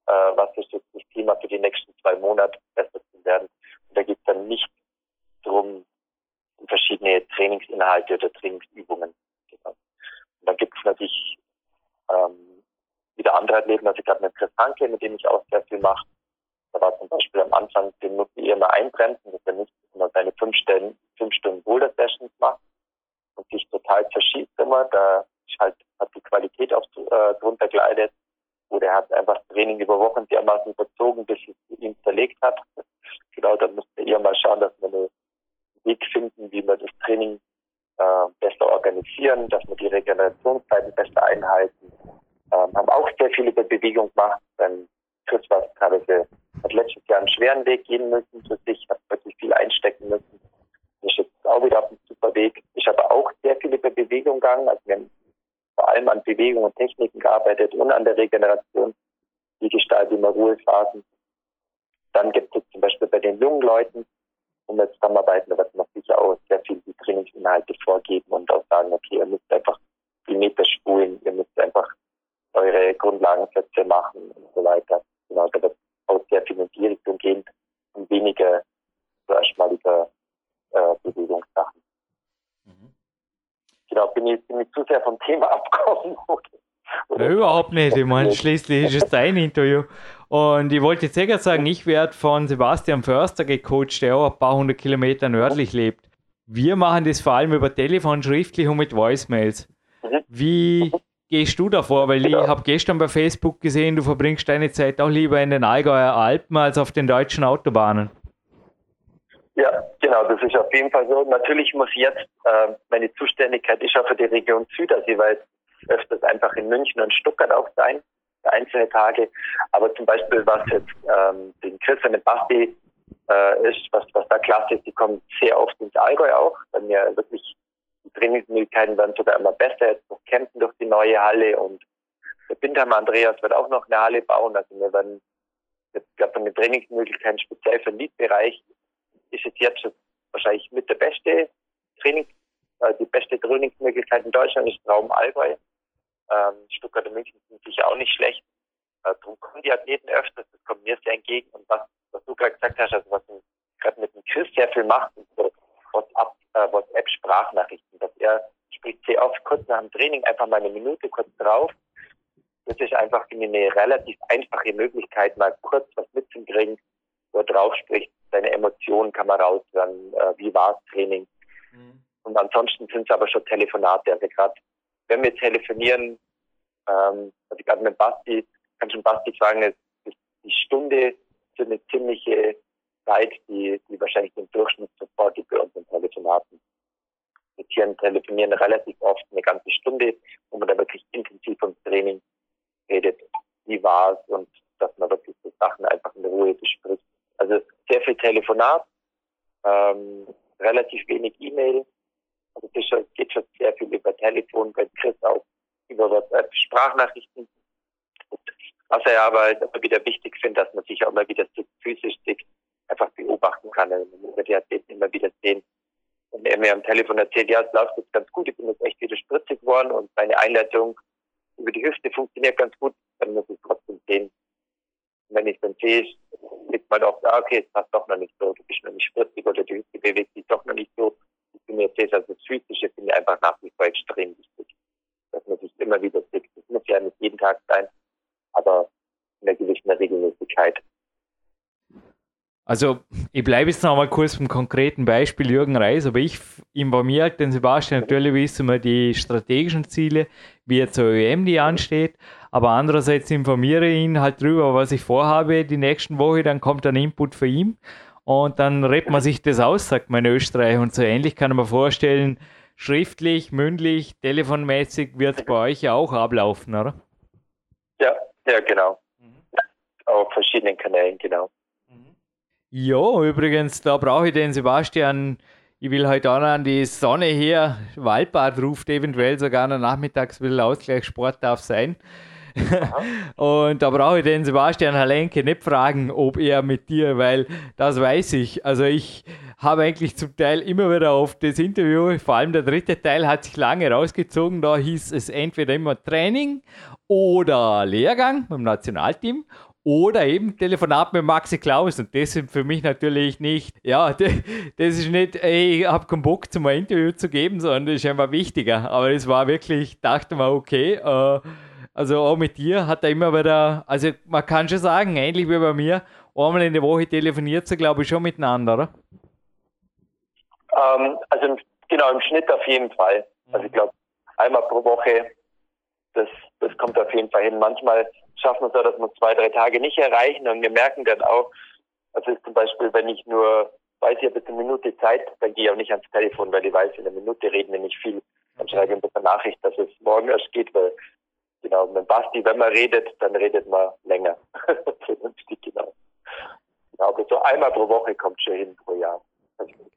äh, was ist jetzt das Thema für die nächsten zwei Monate besser zu werden. Und da geht es dann nicht darum, verschiedene Trainingsinhalte oder Trainingsübungen. Und dann gibt es natürlich ähm, wieder andere Athleten, also gerade mit Chris Hanke, mit dem ich auch sehr viel mache. Da war zum Beispiel am Anfang, den musste ich immer einbremsen, dass er nicht immer seine fünf, Stunden, fünf Stunden Boulder-Sessions macht und sich total verschiebt immer. Da halt, hat die Qualität auch äh, drunter geleitet. Oder er hat einfach Training über Wochen dermaßen überzogen, bis es ihn zerlegt hat. genau, dann musste er mal schauen, dass wir einen Weg finden, wie wir das Training äh, besser organisieren, dass wir die Regenerationszeiten besser einhalten. Ähm, haben auch sehr viel über Bewegung gemacht. Beim Chris war teilweise, hat letztes Jahr einen schweren Weg gehen müssen für sich, hat wirklich viel einstecken müssen. Ist jetzt auch wieder auf einem super Weg. Ich habe auch sehr viel über Bewegung gegangen. Also wir haben vor allem an Bewegung und Techniken gearbeitet und an der Regeneration. Wie gestalten wir Ruhephasen? Dann gibt es zum Beispiel bei den jungen Leuten, um wir zusammenarbeiten, da wird man sicher auch sehr viel die Trainingsinhalte vorgeben und auch sagen, okay, ihr müsst einfach die Meter spulen, ihr müsst einfach eure Grundlagensätze machen und so weiter. Genau, da wird auch sehr viel in die Richtung gehen und weniger so erstmaliger äh, Bewegungssachen. Genau, bin ich, bin ich zu sehr vom Thema [LAUGHS] abgekommen? Ja, überhaupt nicht. Ich meine, schließlich ist es dein Interview. Und ich wollte jetzt sehr sagen, ich werde von Sebastian Förster gecoacht, der auch ein paar hundert Kilometer nördlich lebt. Wir machen das vor allem über Telefon, schriftlich und mit Voicemails. Mhm. Wie gehst du davor? Weil ich habe gestern bei Facebook gesehen, du verbringst deine Zeit auch lieber in den Allgäuer Alpen als auf den deutschen Autobahnen. Ja, genau, das ist auf jeden Fall so. Natürlich muss jetzt, äh, meine Zuständigkeit ist auch für die Region Südersee, weil öfters einfach in München und Stuttgart auch sein, einzelne Tage. Aber zum Beispiel, was jetzt ähm, den Chris und Basti äh, ist, was, was da klasse ist, die kommen sehr oft ins Allgäu auch, weil wir wirklich die Trainingsmöglichkeiten werden sogar immer besser. Jetzt noch kämpfen durch die neue Halle und der Bindheimer Andreas wird auch noch eine Halle bauen. Also wir werden, ich glaube, von den Trainingsmöglichkeiten speziell für den Lead-Bereich ist es jetzt wahrscheinlich mit der beste Training, äh, die beste Trainingsmöglichkeit in Deutschland ist Raum Allgäu. Ähm, Stuttgart und München sind sicher auch nicht schlecht. Äh, darum kommen die Athleten öfters, das kommt mir sehr entgegen. Und was, was du gerade gesagt hast, also was gerade mit dem Chris sehr viel macht, ist so WhatsApp, äh, WhatsApp-Sprachnachrichten, dass er spricht sehr oft kurz nach dem Training einfach mal eine Minute kurz drauf. Das ist einfach eine relativ einfache Möglichkeit, mal kurz was mitzukriegen, wo er drauf spricht. Seine Emotionen kann man raushören, äh, wie war das Training. Mhm. Und ansonsten sind es aber schon Telefonate. Also gerade wenn wir telefonieren, ähm, also gerade mit Basti, kann schon Basti sagen, ist die Stunde für eine ziemliche Zeit, die, die wahrscheinlich den Durchschnitt sofort gibt bei unseren Telefonaten. Wir Tieren telefonieren relativ oft eine ganze Stunde, wo man da wirklich intensiv ums Training redet, wie war es und dass man wirklich so Sachen einfach in Ruhe bespricht. Also sehr viel Telefonat, ähm, relativ wenig E-Mail, also das geht schon sehr viel über Telefon, bei Chris auch über WhatsApp, Sprachnachrichten. Und was er aber halt immer wieder wichtig findet, dass man sich auch mal wieder physisch einfach beobachten kann. Also man wird die Athleten immer wieder sehen. Und er mir am Telefon erzählt, ja, es läuft jetzt ganz gut, ich bin jetzt echt wieder spritzig geworden und meine Einleitung über die Hüfte funktioniert ganz gut, dann muss ich trotzdem sehen. Wenn ich dann sehe, liegt man auch, ah, okay, es passt doch noch nicht so, du bist noch nicht spritzig oder die Hüfte bewegt sich doch noch nicht so. Ich bin mir jetzt also das Physische finde ich einfach nach wie vor extrem wichtig. Dass man sich immer wieder sieht. Das muss ja nicht jeden Tag sein, aber in einer gewissen Regelmäßigkeit. Also, ich bleibe jetzt noch mal kurz beim konkreten Beispiel Jürgen Reis, aber ich informiere den Sebastian natürlich, wissen wir die strategischen Ziele, wie jetzt zur ÖM die ansteht, aber andererseits informiere ich ihn halt drüber, was ich vorhabe die nächsten Woche, dann kommt ein Input für ihn und dann redet man sich das aus, sagt man in Österreich und so ähnlich kann man vorstellen, schriftlich, mündlich, telefonmäßig wird es bei euch ja auch ablaufen, oder? Ja, ja, genau. Mhm. Auf verschiedenen Kanälen, genau. Ja, übrigens, da brauche ich den Sebastian. Ich will heute auch noch an die Sonne hier. Waldbad ruft eventuell sogar noch nachmittags ein bisschen Ausgleichssport darf sein. [LAUGHS] und da brauche ich den Sebastian Halenke nicht fragen, ob er mit dir, weil das weiß ich. Also ich habe eigentlich zum Teil immer wieder auf das Interview, vor allem der dritte Teil hat sich lange rausgezogen. Da hieß es entweder immer Training oder Lehrgang beim Nationalteam oder eben Telefonat mit Maxi Klaus. Und das sind für mich natürlich nicht, ja, [LAUGHS] das ist nicht, ey, ich habe keinen Bock, zum Interview zu geben, sondern das ist einfach wichtiger. Aber es war wirklich, dachte man, okay, äh, also auch mit dir hat er immer wieder, also man kann schon sagen, ähnlich wie bei mir, einmal in der Woche telefoniert sie, glaube ich, schon miteinander, oder? Ähm, also genau, im Schnitt auf jeden Fall. Also ich glaube, einmal pro Woche, das, das kommt auf jeden Fall hin. Manchmal schaffen wir es auch, dass wir zwei, drei Tage nicht erreichen und wir merken dann auch, also ist zum Beispiel, wenn ich nur weiß, ich habe jetzt eine Minute Zeit, dann gehe ich auch nicht ans Telefon, weil ich weiß, in einer Minute reden wir nicht viel. Dann schreibe ich eine Nachricht, dass es morgen erst geht, weil genau, mit Basti, wenn man redet, dann redet man länger. [LAUGHS] Vernünftig, genau. genau. Aber so einmal pro Woche kommt schon hin pro Jahr.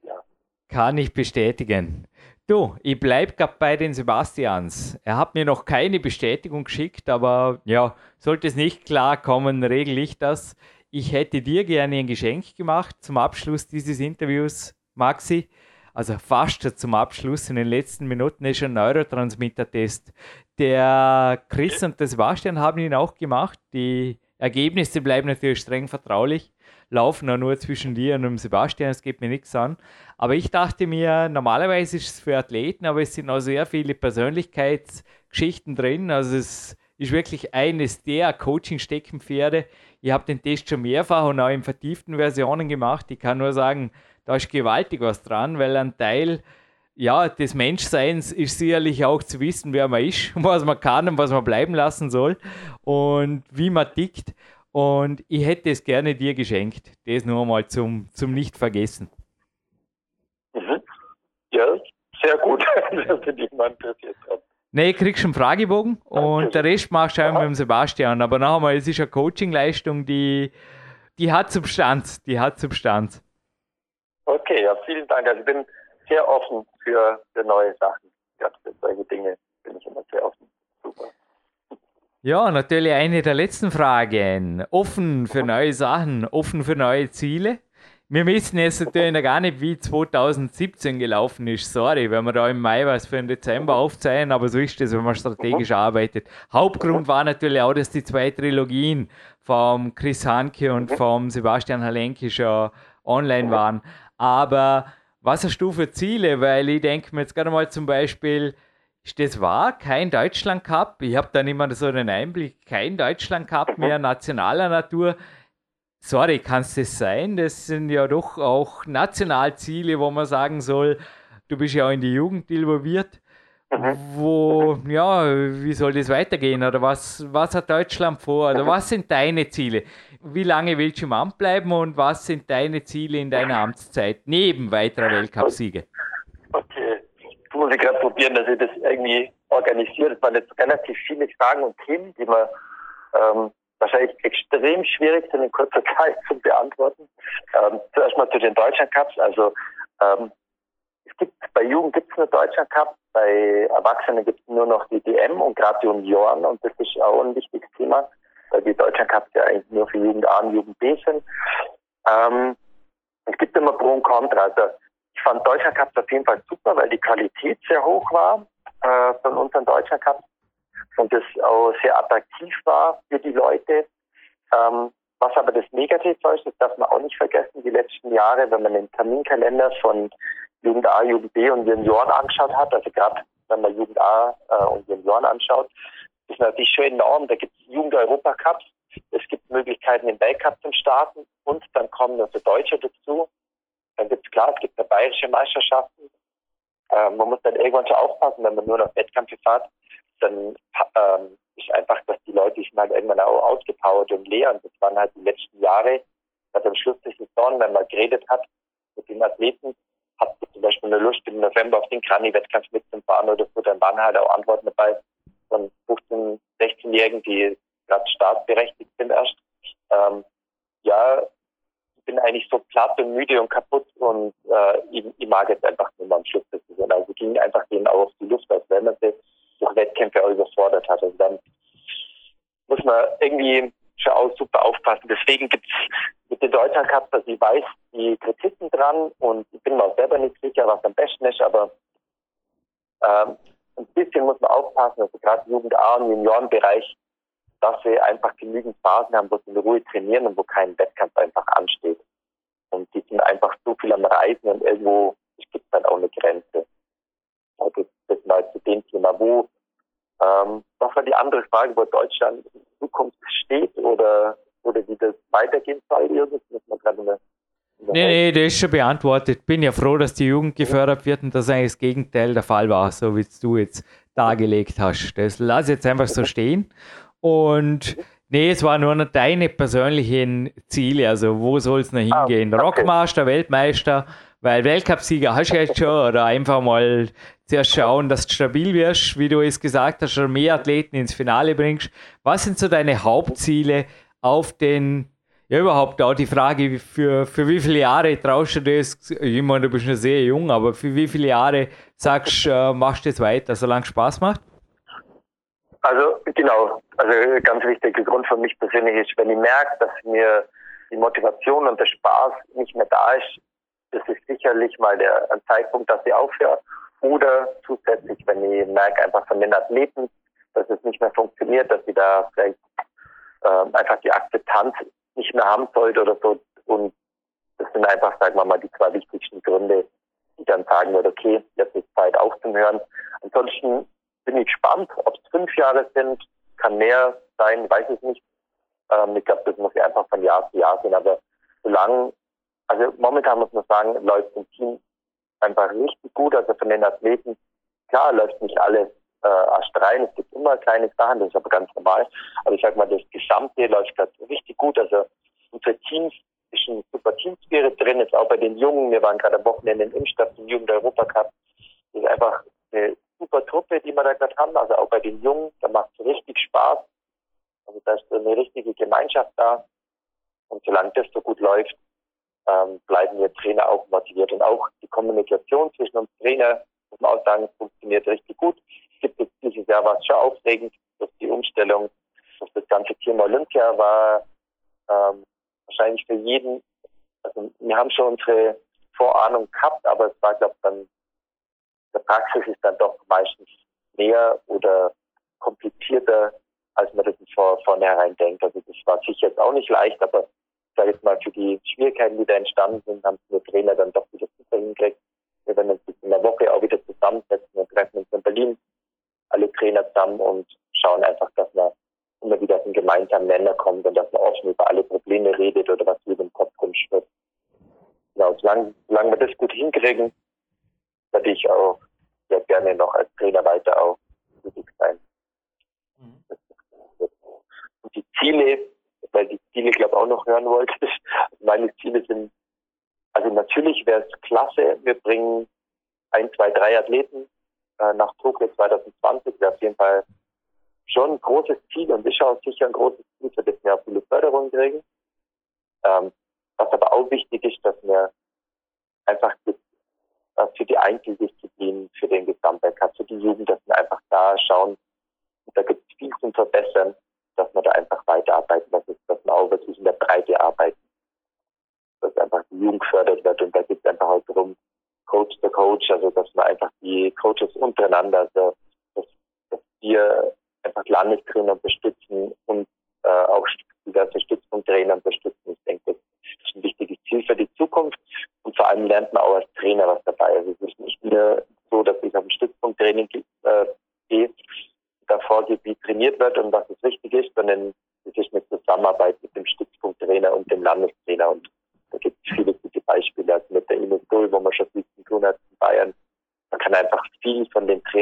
ja. Kann ich bestätigen. Du, ich bleibe gerade bei den Sebastians. Er hat mir noch keine Bestätigung geschickt, aber ja, sollte es nicht klar kommen, regle ich das. Ich hätte dir gerne ein Geschenk gemacht zum Abschluss dieses Interviews, Maxi. Also fast zum Abschluss in den letzten Minuten ist ein Neurotransmitter-Test. Der Chris und der Sebastian haben ihn auch gemacht. Die Ergebnisse bleiben natürlich streng vertraulich laufen auch nur zwischen dir und dem Sebastian, es geht mir nichts an. Aber ich dachte mir, normalerweise ist es für Athleten, aber es sind auch sehr viele Persönlichkeitsgeschichten drin. Also es ist wirklich eines der Coaching-Steckenpferde. Ich habe den Test schon mehrfach und auch in vertieften Versionen gemacht. Ich kann nur sagen, da ist gewaltig was dran, weil ein Teil ja, des Menschseins ist sicherlich auch zu wissen, wer man ist, [LAUGHS] was man kann und was man bleiben lassen soll und wie man tickt. Und ich hätte es gerne dir geschenkt. Das nur mal zum, zum Nicht-Vergessen. Mhm. Ja, sehr gut, [LAUGHS] dass dich mal interessiert hast. Nee, kriegst einen Fragebogen und der Rest machst du einfach mit dem Sebastian. Aber noch einmal, es ist eine Coaching-Leistung, die, die hat Substanz. Die hat Substanz. Okay, ja, vielen Dank. Also ich bin sehr offen für, für neue Sachen. Ja, für solche Dinge bin ich immer sehr offen. Super. Ja, natürlich eine der letzten Fragen. Offen für neue Sachen, offen für neue Ziele. Wir wissen jetzt natürlich noch gar nicht, wie 2017 gelaufen ist. Sorry, wenn wir da im Mai was für den Dezember aufzeigen, aber so ist es, wenn man strategisch arbeitet. Hauptgrund war natürlich auch, dass die zwei Trilogien vom Chris Hanke und vom Sebastian Halenke schon online waren. Aber was hast du für Ziele? Weil ich denke mir jetzt gerade mal zum Beispiel, ist das wahr? Kein Deutschland Cup? Ich habe da nicht mehr so einen Einblick. Kein Deutschland Cup mehr nationaler Natur. Sorry, kann es das sein? Das sind ja doch auch Nationalziele, wo man sagen soll, du bist ja auch in die Jugend involviert. Mhm. Wo, ja, wie soll das weitergehen? Oder was, was hat Deutschland vor? Oder was sind deine Ziele? Wie lange willst du im Amt bleiben und was sind deine Ziele in deiner Amtszeit neben weiterer Weltcupsiege? Okay muss ich gerade probieren, dass ich das irgendwie organisiere. Das waren jetzt relativ viele Fragen und Themen, die man ähm, wahrscheinlich extrem schwierig sind in kurzer [LAUGHS] Zeit zu beantworten. Ähm, zuerst mal zu den Deutschland Cups. Also ähm, es gibt bei Jugend gibt es nur Deutschland Cup, bei Erwachsenen gibt es nur noch die DM und gerade die Junioren und das ist auch ein wichtiges Thema, weil die Deutschland Cups ja eigentlich nur für Jugend A und Jugend B sind. Ähm, es gibt immer Pro und Contra. Also ich fand Deutschland Cup auf jeden Fall super, weil die Qualität sehr hoch war äh, von unseren Deutschland Cups. Und das auch sehr attraktiv war für die Leute. Ähm, was aber das Negative ist, das darf man auch nicht vergessen, die letzten Jahre, wenn man den Terminkalender von Jugend A, Jugend B und Junioren angeschaut hat, also gerade wenn man Jugend A äh, und Junioren anschaut, ist natürlich schon enorm. Da gibt es Jugend-Europacups, es gibt Möglichkeiten, im Weltcup zu starten und dann kommen die Deutsche dazu. Dann gibt es klar, es gibt eine bayerische Meisterschaften. Äh, man muss dann irgendwann schon aufpassen, wenn man nur noch Wettkämpfe fährt, dann ähm, ist einfach, dass die Leute sich mal irgendwann auch ausgepowert und leer. Und das waren halt die letzten Jahre, dass am Schluss der Saison, wenn man geredet hat mit den Athleten, hat zum Beispiel eine Lust im November auf den Krani-Wettkampf mitzufahren oder so, dann waren halt auch Antworten dabei von 15-, 16-Jährigen, die gerade startberechtigt sind erst. Ähm, ja, ich bin eigentlich so platt und müde und kaputt und äh, ich, ich mag jetzt einfach nur mal am Schluss der Saison. Also ging einfach denen auch auf die Luft, als wenn man durch Wettkämpfe auch überfordert hat. Also dann muss man irgendwie schon super aufpassen. Deswegen gibt's mit den Deutschland Cups, dass ich weiß, die Kritiken dran und ich bin mir auch selber nicht sicher, was am besten ist, aber ähm, ein bisschen muss man aufpassen, also gerade Jugend A und Juniorenbereich, dass wir einfach genügend Phasen haben, wo sie in Ruhe trainieren und wo kein Wettkampf einfach ansteht. Und die sind einfach zu viel am Reisen und irgendwo gibt es halt auch eine Grenze. Das mal zu dem Thema, wo ähm, was war die andere Frage, wo Deutschland in Zukunft steht oder, oder wie das weitergehen soll? Das muss man gerade eine Nee, nee, das ist schon beantwortet. Bin ja froh, dass die Jugend gefördert wird und dass eigentlich das Gegenteil der Fall war, so wie du jetzt dargelegt hast. Das lass ich jetzt einfach so stehen. Und nee, es waren nur noch deine persönlichen Ziele. Also, wo soll es noch ah, hingehen? Ah, okay. Rockmaster, Weltmeister, weil Weltcupsieger hast du jetzt schon oder einfach mal zuerst schauen, dass du stabil wirst, wie du es gesagt hast, oder mehr Athleten ins Finale bringst. Was sind so deine Hauptziele auf den ja, überhaupt auch die Frage, für, für wie viele Jahre traust du das? Ich meine, du bist noch sehr jung, aber für wie viele Jahre sagst du, äh, machst du das weiter, solange es Spaß macht? Also, genau. Also, ganz wichtiger Grund für mich persönlich ist, wenn ich merke, dass mir die Motivation und der Spaß nicht mehr da ist, das ist sicherlich mal der Zeitpunkt, dass ich aufhöre. Oder zusätzlich, wenn ich merke einfach von den Athleten, dass es nicht mehr funktioniert, dass sie da vielleicht äh, einfach die Akzeptanz nicht mehr haben sollte oder so. Und das sind einfach, sagen wir mal, die zwei wichtigsten Gründe, die dann sagen würde, okay, jetzt ist Zeit aufzuhören. Ansonsten bin ich gespannt, ob es fünf Jahre sind, kann mehr sein, weiß ich nicht. Ähm, ich glaube, das muss ja einfach von Jahr zu Jahr sein. Aber solange, also momentan muss man sagen, läuft im Team einfach richtig gut. Also von den Athleten, klar läuft nicht alles äh, astrein. Es gibt immer kleine Sachen, das ist aber ganz normal. Aber ich sag mal, das Gesamte läuft gerade richtig gut. Also unsere Teams ist ein super Teamspirit drin, jetzt auch bei den Jungen. Wir waren gerade am Wochenende in Imstadt im Jugend-Europacup. Das ist einfach eine super Truppe, die wir da gerade haben. Also auch bei den Jungen, da macht es richtig Spaß. Also da ist eine richtige Gemeinschaft da. Und solange das so gut läuft, ähm, bleiben wir Trainer auch motiviert. Und auch die Kommunikation zwischen uns Trainer, muss man auch sagen, funktioniert richtig gut gibt es dieses Jahr war es schon aufregend, dass die Umstellung auf das ganze Thema Olympia war ähm, wahrscheinlich für jeden, also wir haben schon unsere Vorahnung gehabt, aber es war, glaube ich, dann, der Praxis ist dann doch meistens mehr oder komplizierter, als man das vor, vornherein denkt. Also das war sicher jetzt auch nicht leicht, aber sage jetzt mal, für die Schwierigkeiten, die da entstanden sind, haben wir Trainer dann doch wieder super hingekriegt. Wir werden uns in der Woche auch wieder zusammensetzen und treffen uns in Berlin alle Trainer zusammen und schauen einfach, dass man immer wieder auf einen gemeinsamen Nenner kommt und dass man offen über alle Probleme redet oder was über den Kopf rumschwirrt. Genau, solange, solange wir das gut hinkriegen, werde ich auch sehr gerne noch als Trainer weiter auch tätig sein. Mhm. Und die Ziele, weil die Ziele, glaube ich, auch noch hören wollte, [LAUGHS] meine Ziele sind, also natürlich wäre es klasse, wir bringen ein, zwei, drei Athleten äh, nach Tokio 2020 wäre auf jeden Fall schon ein großes Ziel und ist auch sicher ein großes Ziel, für das wir auch viele Förderungen kriegen. Ähm, was aber auch wichtig ist, dass wir einfach äh, für die Einzeldisziplin, für den Gesamtweltcup, für die Jugend, dass wir einfach da schauen, da gibt es viel zum Verbessern, dass wir da einfach weiterarbeiten, dass, dass wir auch wirklich in der Breite arbeiten, dass einfach die Jugend gefördert wird und da geht es einfach auch darum, Coach der Coach, also dass man einfach die Coaches untereinander, also dass, dass wir einfach Landestrainer unterstützen und äh, auch diverse Stützpunkttrainer unterstützen. Ich denke, das ist ein wichtiges Ziel für die Zukunft und vor allem lernt man auch als Trainer was dabei. Also es ist nicht nur so, dass ich auf ein Stützpunkttraining äh, gehe, davor geht, wie trainiert wird und was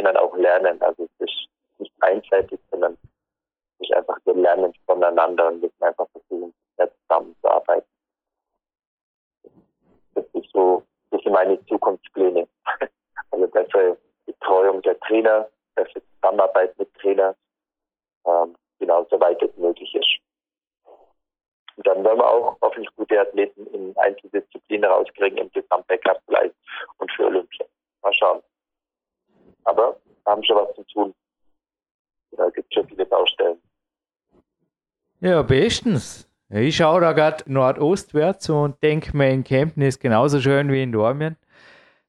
Trainern auch lernen. Also bestens. Ich schaue da gerade nordostwärts und denke, mein Campen ist genauso schön wie in Dormien.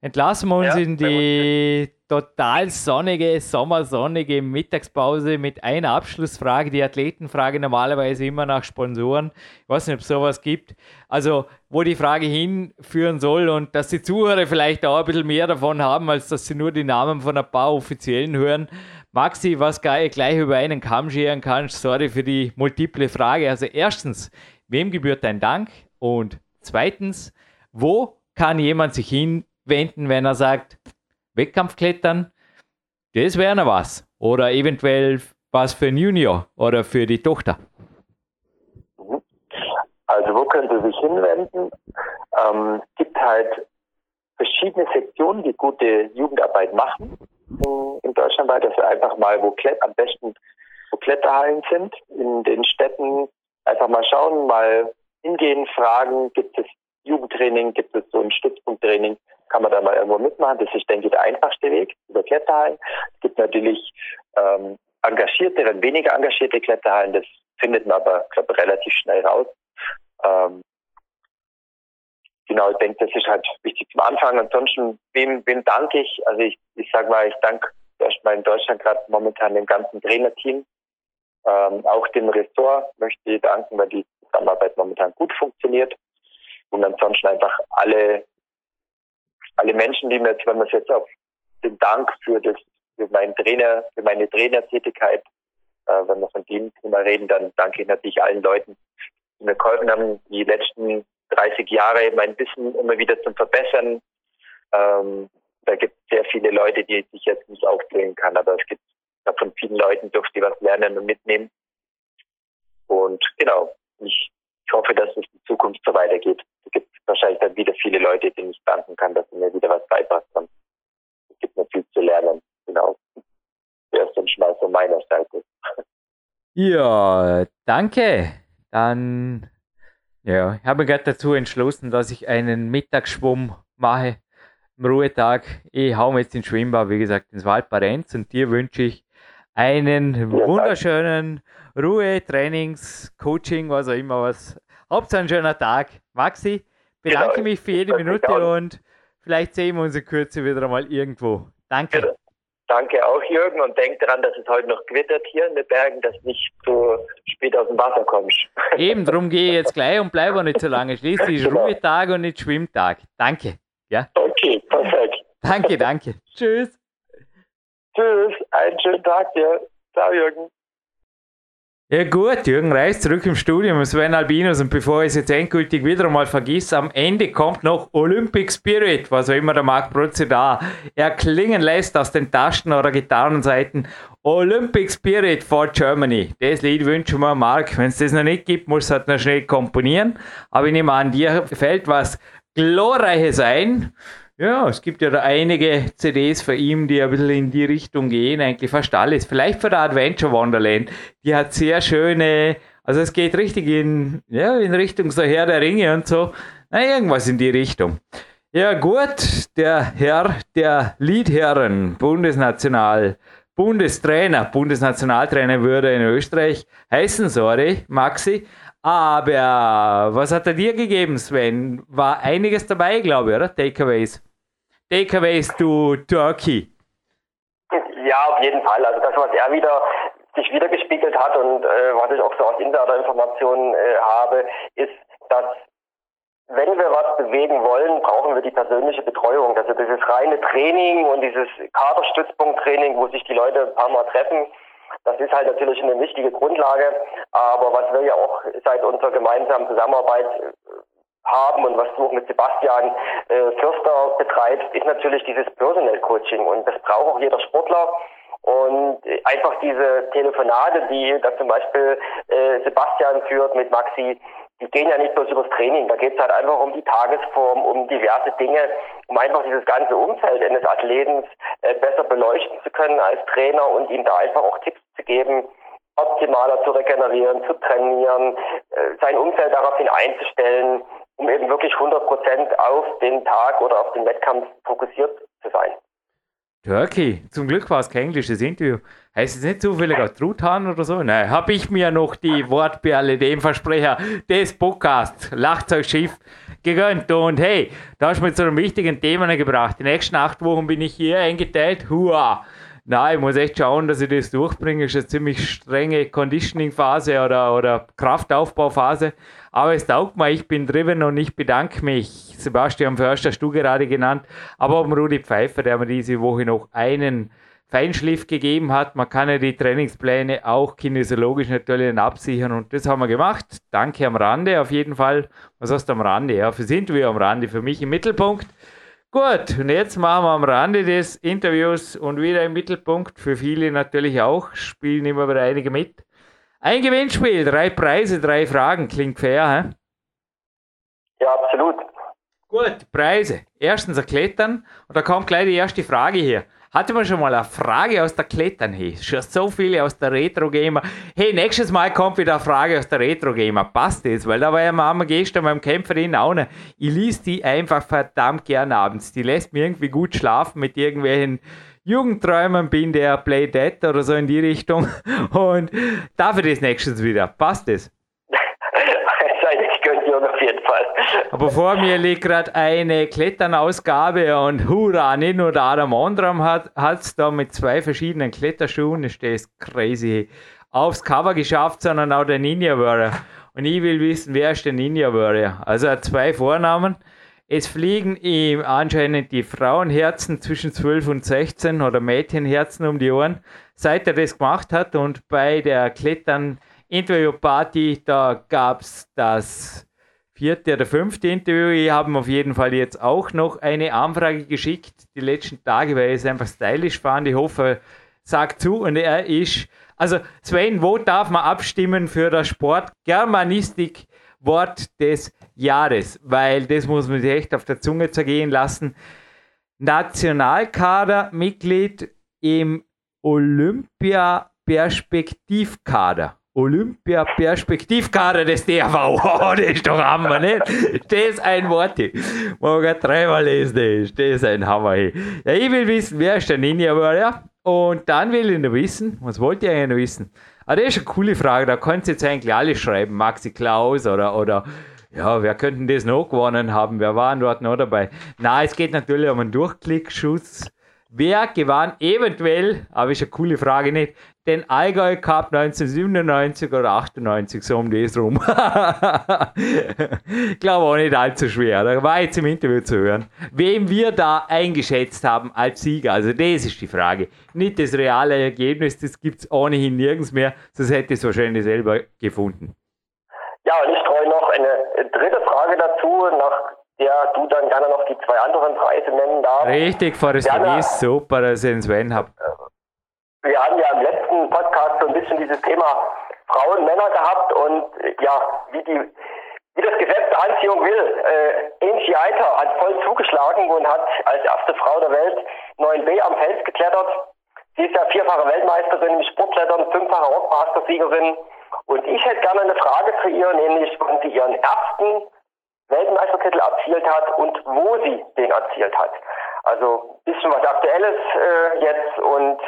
Entlassen wir uns ja, in die total sonnige, sommersonnige Mittagspause mit einer Abschlussfrage. Die Athletenfrage normalerweise immer nach Sponsoren. Ich weiß nicht, ob es sowas gibt. Also, wo die Frage hinführen soll und dass die Zuhörer vielleicht auch ein bisschen mehr davon haben, als dass sie nur die Namen von ein paar Offiziellen hören. Maxi, was gleich über einen Kamm scheren kannst, sorry für die multiple Frage. Also, erstens, wem gebührt dein Dank? Und zweitens, wo kann jemand sich hinwenden, wenn er sagt, Wettkampfklettern, das wäre noch was. Oder eventuell was für ein Junior oder für die Tochter. Also wo können Sie sich hinwenden? Ähm, es gibt halt verschiedene Sektionen, die gute Jugendarbeit machen in Deutschland, weil das einfach mal, wo Klett am besten wo Kletterhallen sind, in den Städten einfach mal schauen, mal hingehen, fragen, gibt es Jugendtraining, gibt es so ein Stützpunkttraining, kann man da mal irgendwo mitmachen. Das ist, denke ich, der einfachste Weg über Kletterhallen. Es gibt natürlich ähm, engagierte, weniger engagierte Kletterhallen. Das findet man aber, glaube relativ schnell raus. Ähm, genau, ich denke, das ist halt wichtig zum Anfang. Ansonsten, wem, wem danke ich? Also ich, ich sage mal, ich danke erstmal in Deutschland gerade momentan dem ganzen Trainerteam. Ähm, auch dem Ressort möchte ich danken, weil die Zusammenarbeit momentan gut funktioniert. Und ansonsten einfach alle alle Menschen, die mir jetzt, wenn man es jetzt auf den Dank für das, für meinen Trainer, für meine Trainertätigkeit, äh, wenn wir von dem Thema reden, dann danke ich natürlich allen Leuten, die mir geholfen haben, die letzten 30 Jahre mein Wissen immer wieder zu verbessern. Ähm, da gibt es sehr viele Leute, die ich jetzt nicht aufzählen kann, aber es gibt von vielen Leuten durfte ich was lernen und mitnehmen. Und genau, ich ich hoffe, dass es in Zukunft so weitergeht. Es gibt wahrscheinlich dann wieder viele Leute, denen ich danken kann, dass sie mir wieder was haben. Es gibt noch viel zu lernen. Genau. Erst und mal von meiner Seite. Ja, danke. Dann, ja, ich habe mich gerade dazu entschlossen, dass ich einen Mittagsschwumm mache am Ruhetag. Ich hau mir jetzt ins Schwimmbad, wie gesagt, ins Waldparenz und dir wünsche ich einen wunderschönen Ruhe, Trainings, Coaching, was auch immer was. Hauptsache ein schöner Tag. Maxi, bedanke genau. mich für jede Minute und vielleicht sehen wir uns in Kürze wieder einmal irgendwo. Danke. Genau. Danke auch, Jürgen, und denk daran, dass es heute noch gewittert hier in den Bergen, dass nicht zu spät aus dem Wasser kommst. [LAUGHS] Eben, darum gehe ich jetzt gleich und bleibe auch nicht so lange. Schließlich ist genau. Ruhetag und nicht Schwimmtag. Danke. Ja? Okay, perfekt. Danke, danke. [LAUGHS] Tschüss. Tschüss, einen schönen Tag dir. Ciao, Jürgen. Ja gut, Jürgen Reis zurück im Studio mit Sven Albinos und bevor ich es jetzt endgültig wieder einmal vergiss, am Ende kommt noch Olympic Spirit, was auch immer der Marc Brutze da erklingen lässt aus den Tasten oder Gitarrenseiten. Olympic Spirit for Germany. Das Lied wünschen wir Marc. Wenn es das noch nicht gibt, muss es halt noch schnell komponieren. Aber ich nehme an, dir fällt was Glorreiches ein. Ja, es gibt ja da einige CDs von ihm, die ein bisschen in die Richtung gehen, eigentlich fast alles. Vielleicht von der Adventure Wonderland. Die hat sehr schöne, also es geht richtig in, ja, in Richtung so Herr der Ringe und so. Na, irgendwas in die Richtung. Ja, gut, der Herr der Liedherren, Bundesnational, Bundestrainer, Bundesnationaltrainer würde in Österreich heißen, sorry, Maxi. Aber was hat er dir gegeben, Sven? War einiges dabei, glaube ich, oder? Takeaways. Takeaways to Turkey. Ja, auf jeden Fall. Also das, was er wieder sich wiedergespiegelt hat und äh, was ich auch so aus Insider-Informationen äh, habe, ist, dass wenn wir was bewegen wollen, brauchen wir die persönliche Betreuung. Also dieses reine Training und dieses Kaderstützpunkttraining, wo sich die Leute ein paar Mal treffen, das ist halt natürlich eine wichtige Grundlage. Aber was wir ja auch seit unserer gemeinsamen Zusammenarbeit äh, haben und was du auch mit Sebastian äh, Fürster betreibst, ist natürlich dieses Personal Coaching. Und das braucht auch jeder Sportler. Und einfach diese Telefonate, die da zum Beispiel äh, Sebastian führt mit Maxi, die gehen ja nicht bloß übers Training, da geht es halt einfach um die Tagesform, um diverse Dinge, um einfach dieses ganze Umfeld eines Athleten äh, besser beleuchten zu können als Trainer und ihm da einfach auch Tipps zu geben, optimaler zu regenerieren, zu trainieren, äh, sein Umfeld daraufhin einzustellen, um eben wirklich 100 Prozent auf den Tag oder auf den Wettkampf fokussiert zu sein. Turkey, zum Glück war es kein englisches Interview. Heißt es nicht zufällig auch Truthahn oder so? Nein, habe ich mir noch die Wortperle, dem Versprecher des Podcasts, schief, gegönnt. Und hey, da hast du mir zu einem wichtigen Thema gebracht. Die nächsten acht Wochen bin ich hier eingeteilt. Hua! Nein, ich muss echt schauen, dass ich das durchbringe. Ist eine ziemlich strenge Conditioning-Phase oder, oder Kraftaufbauphase. Aber es taugt mir, ich bin driven und ich bedanke mich. Sebastian Förster hast du gerade genannt, aber auch Rudi Pfeiffer, der mir diese Woche noch einen Feinschliff gegeben hat. Man kann ja die Trainingspläne auch kinesiologisch natürlich absichern und das haben wir gemacht. Danke am Rande auf jeden Fall. Was heißt am Rande? Ja, für sind wir am Rande, für mich im Mittelpunkt. Gut, und jetzt machen wir am Rande des Interviews und wieder im Mittelpunkt, für viele natürlich auch, spielen immer wieder einige mit. Ein Gewinnspiel, drei Preise, drei Fragen, klingt fair, hä? Ja, absolut. Gut, Preise. Erstens ein Klettern und da kommt gleich die erste Frage hier. Hatte man schon mal eine Frage aus der Klettern? Hey, schon so viele aus der Retro Gamer. Hey, nächstes Mal kommt wieder eine Frage aus der Retro Gamer. Passt das? Weil da war ja Mama gestern beim Kämpferin auch ne. Ich liest die einfach verdammt gern abends. Die lässt mir irgendwie gut schlafen mit irgendwelchen Jugendträumen bin, der Play Dead oder so in die Richtung. [LAUGHS] Und dafür das nächstes wieder. Passt das? auf jeden Fall. Aber vor mir liegt gerade eine Kletternausgabe und hurra, nicht nur der Adam Ondram hat es da mit zwei verschiedenen Kletterschuhen, das ist crazy, aufs Cover geschafft, sondern auch der Ninja Warrior. Und ich will wissen, wer ist der Ninja Warrior? Also er hat zwei Vornamen. Es fliegen ihm anscheinend die Frauenherzen zwischen 12 und 16 oder Mädchenherzen um die Ohren, seit er das gemacht hat. Und bei der Klettern Interview-Party, da gab es das vierte oder fünfte Interview. Ich habe auf jeden Fall jetzt auch noch eine Anfrage geschickt, die letzten Tage, weil ich es einfach stylisch fand. Ich hoffe, sagt zu und er ist. Also Sven, wo darf man abstimmen für das Sport Germanistik Wort des Jahres? Weil das muss man sich echt auf der Zunge zergehen lassen. Nationalkader-Mitglied im Olympia-Perspektivkader. Olympia-Perspektivkader des DRV. [LAUGHS] Oh, das ist doch Hammer, nicht? Das ist ein Wort. Morgen dreimal lesen, das ist, das ist ein Hammer. Ja, ich will wissen, wer ist der Ninja Warrior? Und dann will ich noch wissen, was wollt ihr eigentlich noch wissen? Ah, das ist eine coole Frage, da könnt ihr jetzt eigentlich alle schreiben. Maxi Klaus oder, oder ja, wer könnten das noch gewonnen haben? Wer war dort noch dabei? Na, es geht natürlich um einen Durchklickschuss. Wer gewann eventuell, aber ist eine coole Frage nicht, den Allgäu Cup 1997 oder 98, so um das rum. [LAUGHS] ich glaube auch nicht allzu schwer. Da war jetzt im Interview zu hören, wem wir da eingeschätzt haben als Sieger. Also das ist die Frage. Nicht das reale Ergebnis, das gibt es ohnehin nirgends mehr, sonst hätte ich es wahrscheinlich selber gefunden. Ja, und ich streue noch eine dritte Frage dazu, nach der du dann gerne noch die zwei anderen Preise nennen darfst. Richtig, Verlies, super, dass ich den Sven habe. Wir haben ja im letzten Podcast so ein bisschen dieses Thema Frauen, Männer gehabt und ja, wie die wie das Gesetz der Anziehung will. Äh, Angie Eiter hat voll zugeschlagen und hat als erste Frau der Welt 9b am Fels geklettert. Sie ist ja vierfache Weltmeisterin im Sportklettern, fünffache Rockmaster-Siegerin. Und ich hätte gerne eine Frage für ihr, nämlich wann sie ihren ersten Weltmeistertitel erzielt hat und wo sie den erzielt hat. Also ein bisschen was Aktuelles äh, jetzt und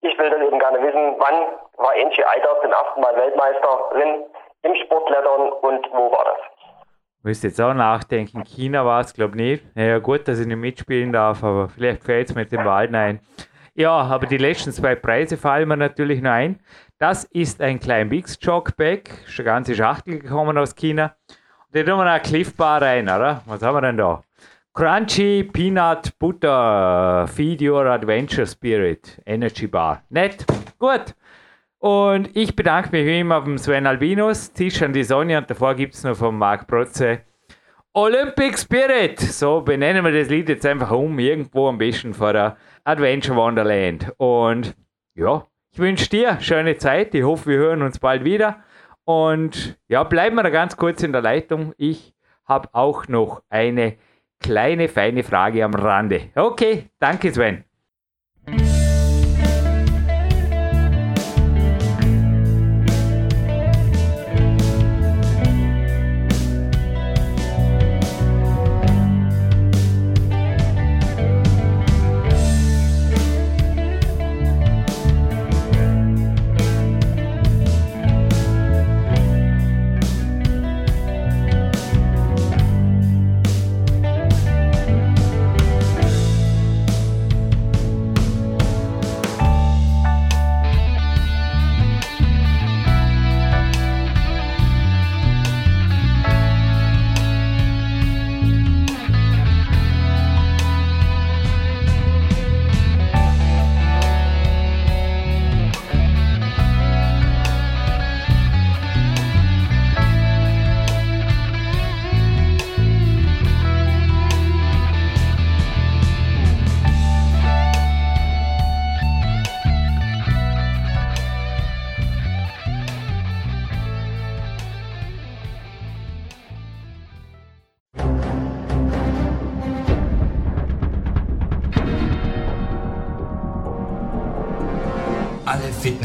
ich will dann eben gerne wissen, wann war Angie Eiter zum ersten Mal Weltmeisterin im Sportklettern und wo war das? Müsste jetzt auch nachdenken. China war es, glaube ich, nicht. Naja, gut, dass ich nicht mitspielen darf, aber vielleicht fällt es mit dem Wald ein. Ja, aber die letzten zwei Preise fallen mir natürlich noch ein. Das ist ein klein Bix Jogback, ist eine ganze Schachtel gekommen aus China. Und da tun wir noch Cliff Bar rein, oder? Was haben wir denn da? Crunchy Peanut Butter Feed Your Adventure Spirit Energy Bar. Nett, gut. Und ich bedanke mich wie immer beim Sven Albinus, Tisch an die Sonne und davor gibt es noch von Marc Protze Olympic Spirit. So benennen wir das Lied jetzt einfach um, irgendwo am besten vor der Adventure Wonderland. Und ja, ich wünsche dir schöne Zeit. Ich hoffe, wir hören uns bald wieder. Und ja, bleiben wir da ganz kurz in der Leitung. Ich habe auch noch eine kleine, feine Frage am Rande. Okay, danke Sven.